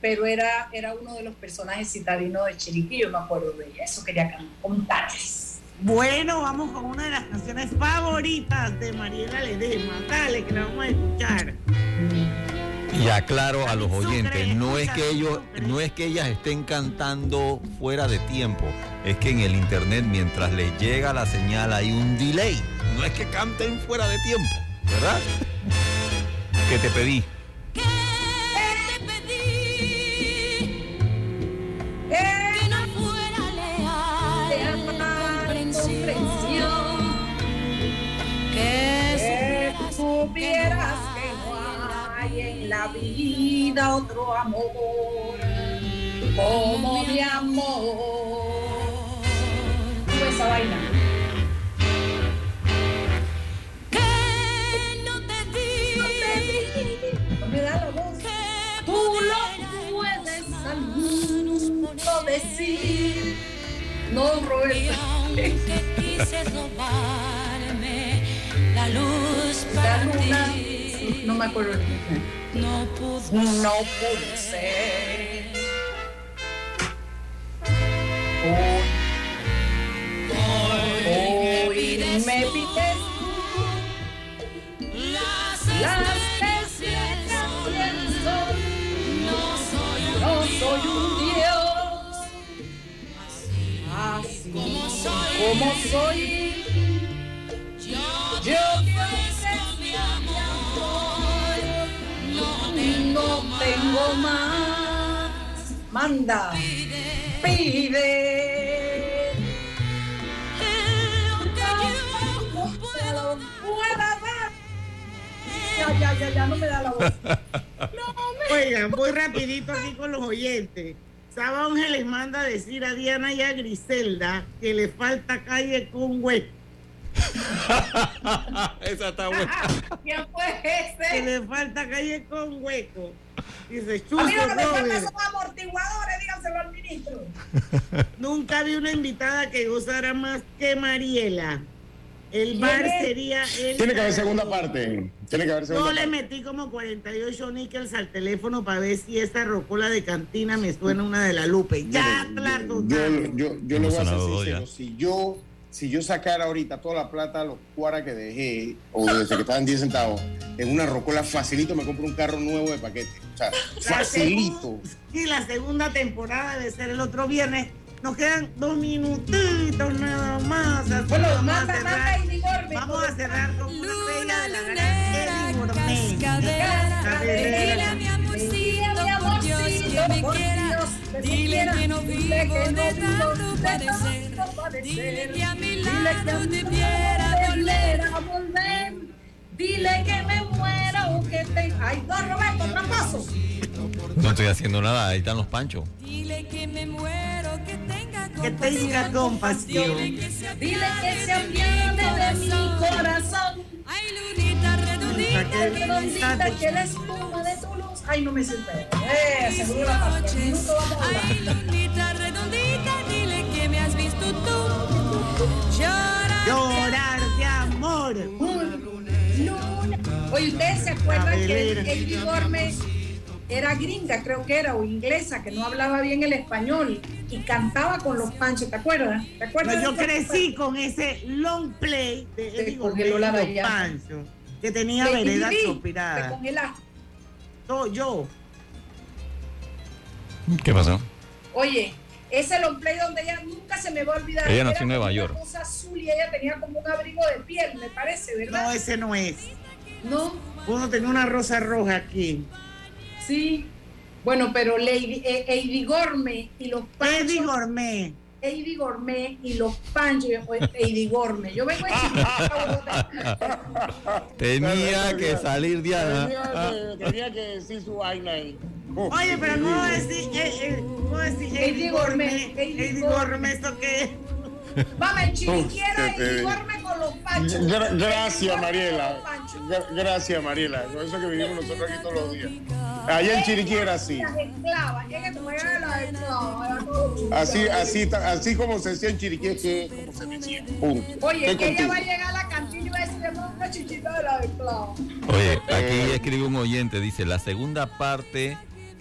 pero era, era uno de los personajes citadinos de Chiriquí. Yo me acuerdo de ella. Eso quería contarles. Bueno, vamos con una de las canciones favoritas de Mariela Ledema. Dale, que la vamos a escuchar. Y aclaro a los oyentes, no es que ellos, no es que ellas estén cantando fuera de tiempo, es que en el internet mientras les llega la señal hay un delay. No es que canten fuera de tiempo, ¿verdad? ¿Qué te pedí? La vida otro amor como mi amor. esa vaina. Que no te di, no te di, no me da la voz. Tú lo puedes al mundo decir. No. Aunque quise robarme la luz para ti. No me acuerdo. No pudo no pudo ser. Hoy, hoy, me pides las, las que pienso. No soy, no soy un dios. Así, como soy. Como soy más. Manda, pide. Ya, ya, ya, ya no me da la voz. Oigan, voy rapidito aquí con los oyentes. Saba Ángeles manda a decir a Diana y a Griselda que le falta calle con hueco. Esa está buena. ¿Quién fue ese? Que le falta calle con hueco. Dice, chuzo, A mí lo que me falta son amortiguadores, díganselo al ministro. Nunca vi una invitada que gozara más que Mariela. El bar sería el. Tiene que haber segunda parte. Tiene que haber segunda Yo le metí como 48 níqueles al teléfono para ver si esa rocola de cantina me suena una de la Lupe. Ya, claro. Yo, yo, yo, yo le voy a hacer sincero. Si yo si yo sacara ahorita toda la plata, los cuara que dejé, o desde que estaban 10 centavos, en una rocola, facilito me compro un carro nuevo de paquete. O sea, facilito. Y la segunda temporada debe ser el otro viernes. Nos quedan dos minutitos nada más. Bueno, vamos, mata, a cerrar, mata y vamos a cerrar con una bella de la gran Dios, me quiera Dile que no vivo de tanto padecer. Dile que a mi lado te quiera volver. Dile que me muera o que te. ¡Ay, no, Roberto, tramposo! No estoy haciendo nada, ahí están los panchos. Dile que me muero, que tenga compasión. Que tenga compasión. Dile que se apiade de mi corazón. Ay, lunita redondita, redondita, que la espuma de tu. Ay, no me sirve. Eh, seguro la parte. Ay, lunita redondita, dile que me has visto tú. Llorar. Llorar de amor. Luna, Oye, ¿ustedes se acuerdan que Eddie Gorme era gringa, creo que era, o inglesa, que no hablaba bien el español y cantaba con los panchos, ¿te acuerdas? ¿Te acuerdas yo crecí con ese long play de Eddie Gorme los panchos, que tenía vereda suspirada. No, yo. ¿Qué pasó? Oye, ese long play donde ella nunca se me va a olvidar. Ella nació en Nueva York. Una cosa azul y ella tenía como un abrigo de piel, me parece, ¿verdad? No, ese no es. No. Uno tenía una rosa roja aquí. Sí. Bueno, pero Lady, eh, Eddie Gorme y los panchos. Eddie Gorme. Eddie Gorme y los panchos. Eddie Gorme. Yo vengo a Tenía que salir Diana. Tenía que, tenía que decir su vaina ahí. Oye, pero ¿cómo decir, eh, eh, ¿cómo decir Eddie Gorme? Eddie Gorme, ¿esto qué Vamos, chiriquiera y duerme con los panchos. gracias, Mariela. gracias, Mariela. Con eso que vivimos nosotros aquí todos los días. Allá en Chiriquiera sí. Así, así, así como se decía en Chiriquiera, que como se decía. Punto. Oye, que ella va a llegar a la cantina y va a decir, una chichita de la de clavo. Oye, aquí escribe un oyente, dice, la segunda parte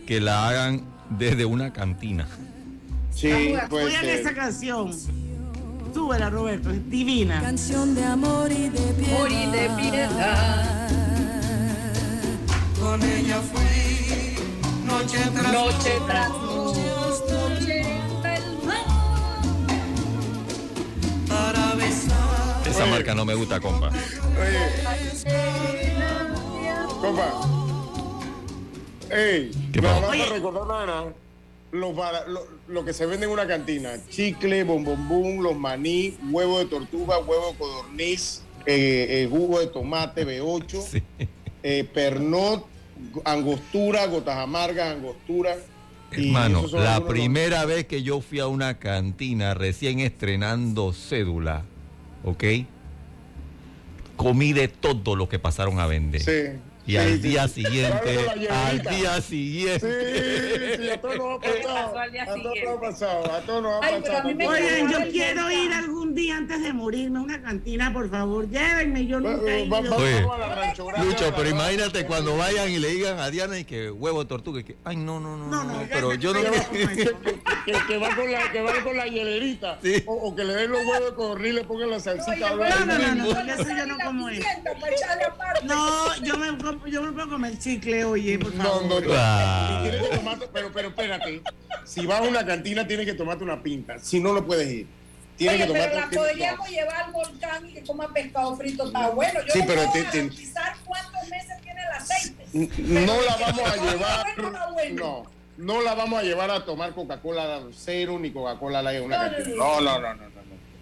que la hagan desde una cantina. Sí, pues. esa canción. Súbela, Roberto, es divina. Canción de amor y de piedad. y de piedad. Con ella fui noche tras noche. Tras noche, Para besar. Esa marca no me gusta, compa. Oye. Compa. Ey, ¿Qué pasa? recordar nada lo, que se vende en una cantina, chicle, bombombum, los maní, huevo de tortuga, huevo de codorniz, eh, eh, jugo de tomate B8, eh, pernot, angostura, gotas amargas, angostura. Hermano, la primera vez que yo fui a una cantina recién estrenando cédula, ¿ok? Comí de todo lo que pasaron a vender. Sí. Y al día siguiente, al día siguiente. Sí, sí, a todos nos ha pasado. A todos nos ha pasado, a todos nos ha pasado. Oigan, yo quiero ir algún día antes de morirme a una cantina, por favor, llévenme, yo nunca he ido. Lucho, pero imagínate cuando vayan y le digan a Diana y que huevo de tortuga, y que, ay, no, no, no, no, no pero yo no quiero. Que, que, va con la, que va con la hielerita, o, o, que le den los huevos de codorniz y le pongan la salsita. No, no, no, no, eso yo no como es. No, yo me yo me puedo comer chicle, oye, por favor. No, no, no. Ah. pero, pero espérate. Si vas a una cantina, tienes que tomarte una pinta. Si no, lo puedes ir. Tienes Oye, que tomarte pero la podríamos llevar al volcán y que coma pescado frito. Está bueno. Yo sí, no pero puedo te, garantizar cuántos meses tiene el aceite. No la vamos a llevar. No. No la vamos a llevar a tomar Coca-Cola cero ni Coca-Cola en una cantina. no, no, no.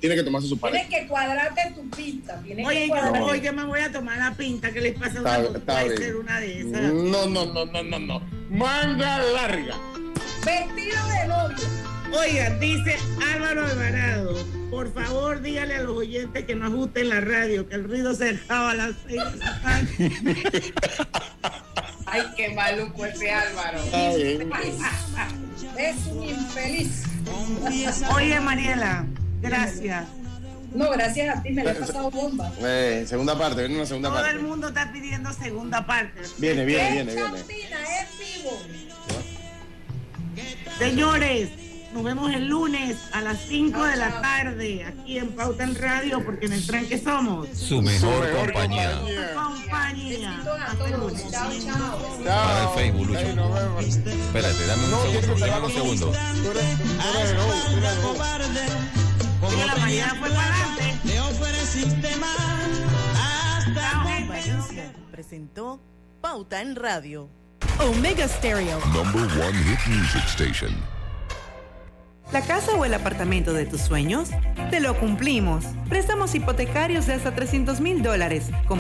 Tiene que tomarse su pareja. Tienes que cuadrarte tu pinta. Oye, yo, hoy yo me voy a tomar la pinta que les pasa a una, puede ser una de esas. No, no, no, no, no, no. Manga larga. Vestido de novio. Oiga, dice Álvaro Alvarado, por favor dígale a los oyentes que no ajusten la radio, que el ruido se acaba a las seis Ay, qué maluco ese Álvaro. Es un infeliz. Oye, Mariela. Gracias. No, gracias a ti, me la he pasado bomba. Eh, segunda parte, viene una segunda parte. Todo el mundo está pidiendo segunda parte. Viene, viene, viene, viene. es vivo. Señores, nos vemos el lunes a las 5 de la tarde aquí en Pauta en Radio, porque en el tren que somos. Su mejor, compañía. compañía. Chao, chao. Para el Facebook, Lucho. Espérate, dame un segundo. Dame un segundo. Como la mañana fue para adelante. Le ofreciste más hasta presentó Pauta en Radio. Omega Stereo. Number one hit music station. ¿La casa o el apartamento de tus sueños? Te lo cumplimos. Préstamos hipotecarios de hasta 300 mil dólares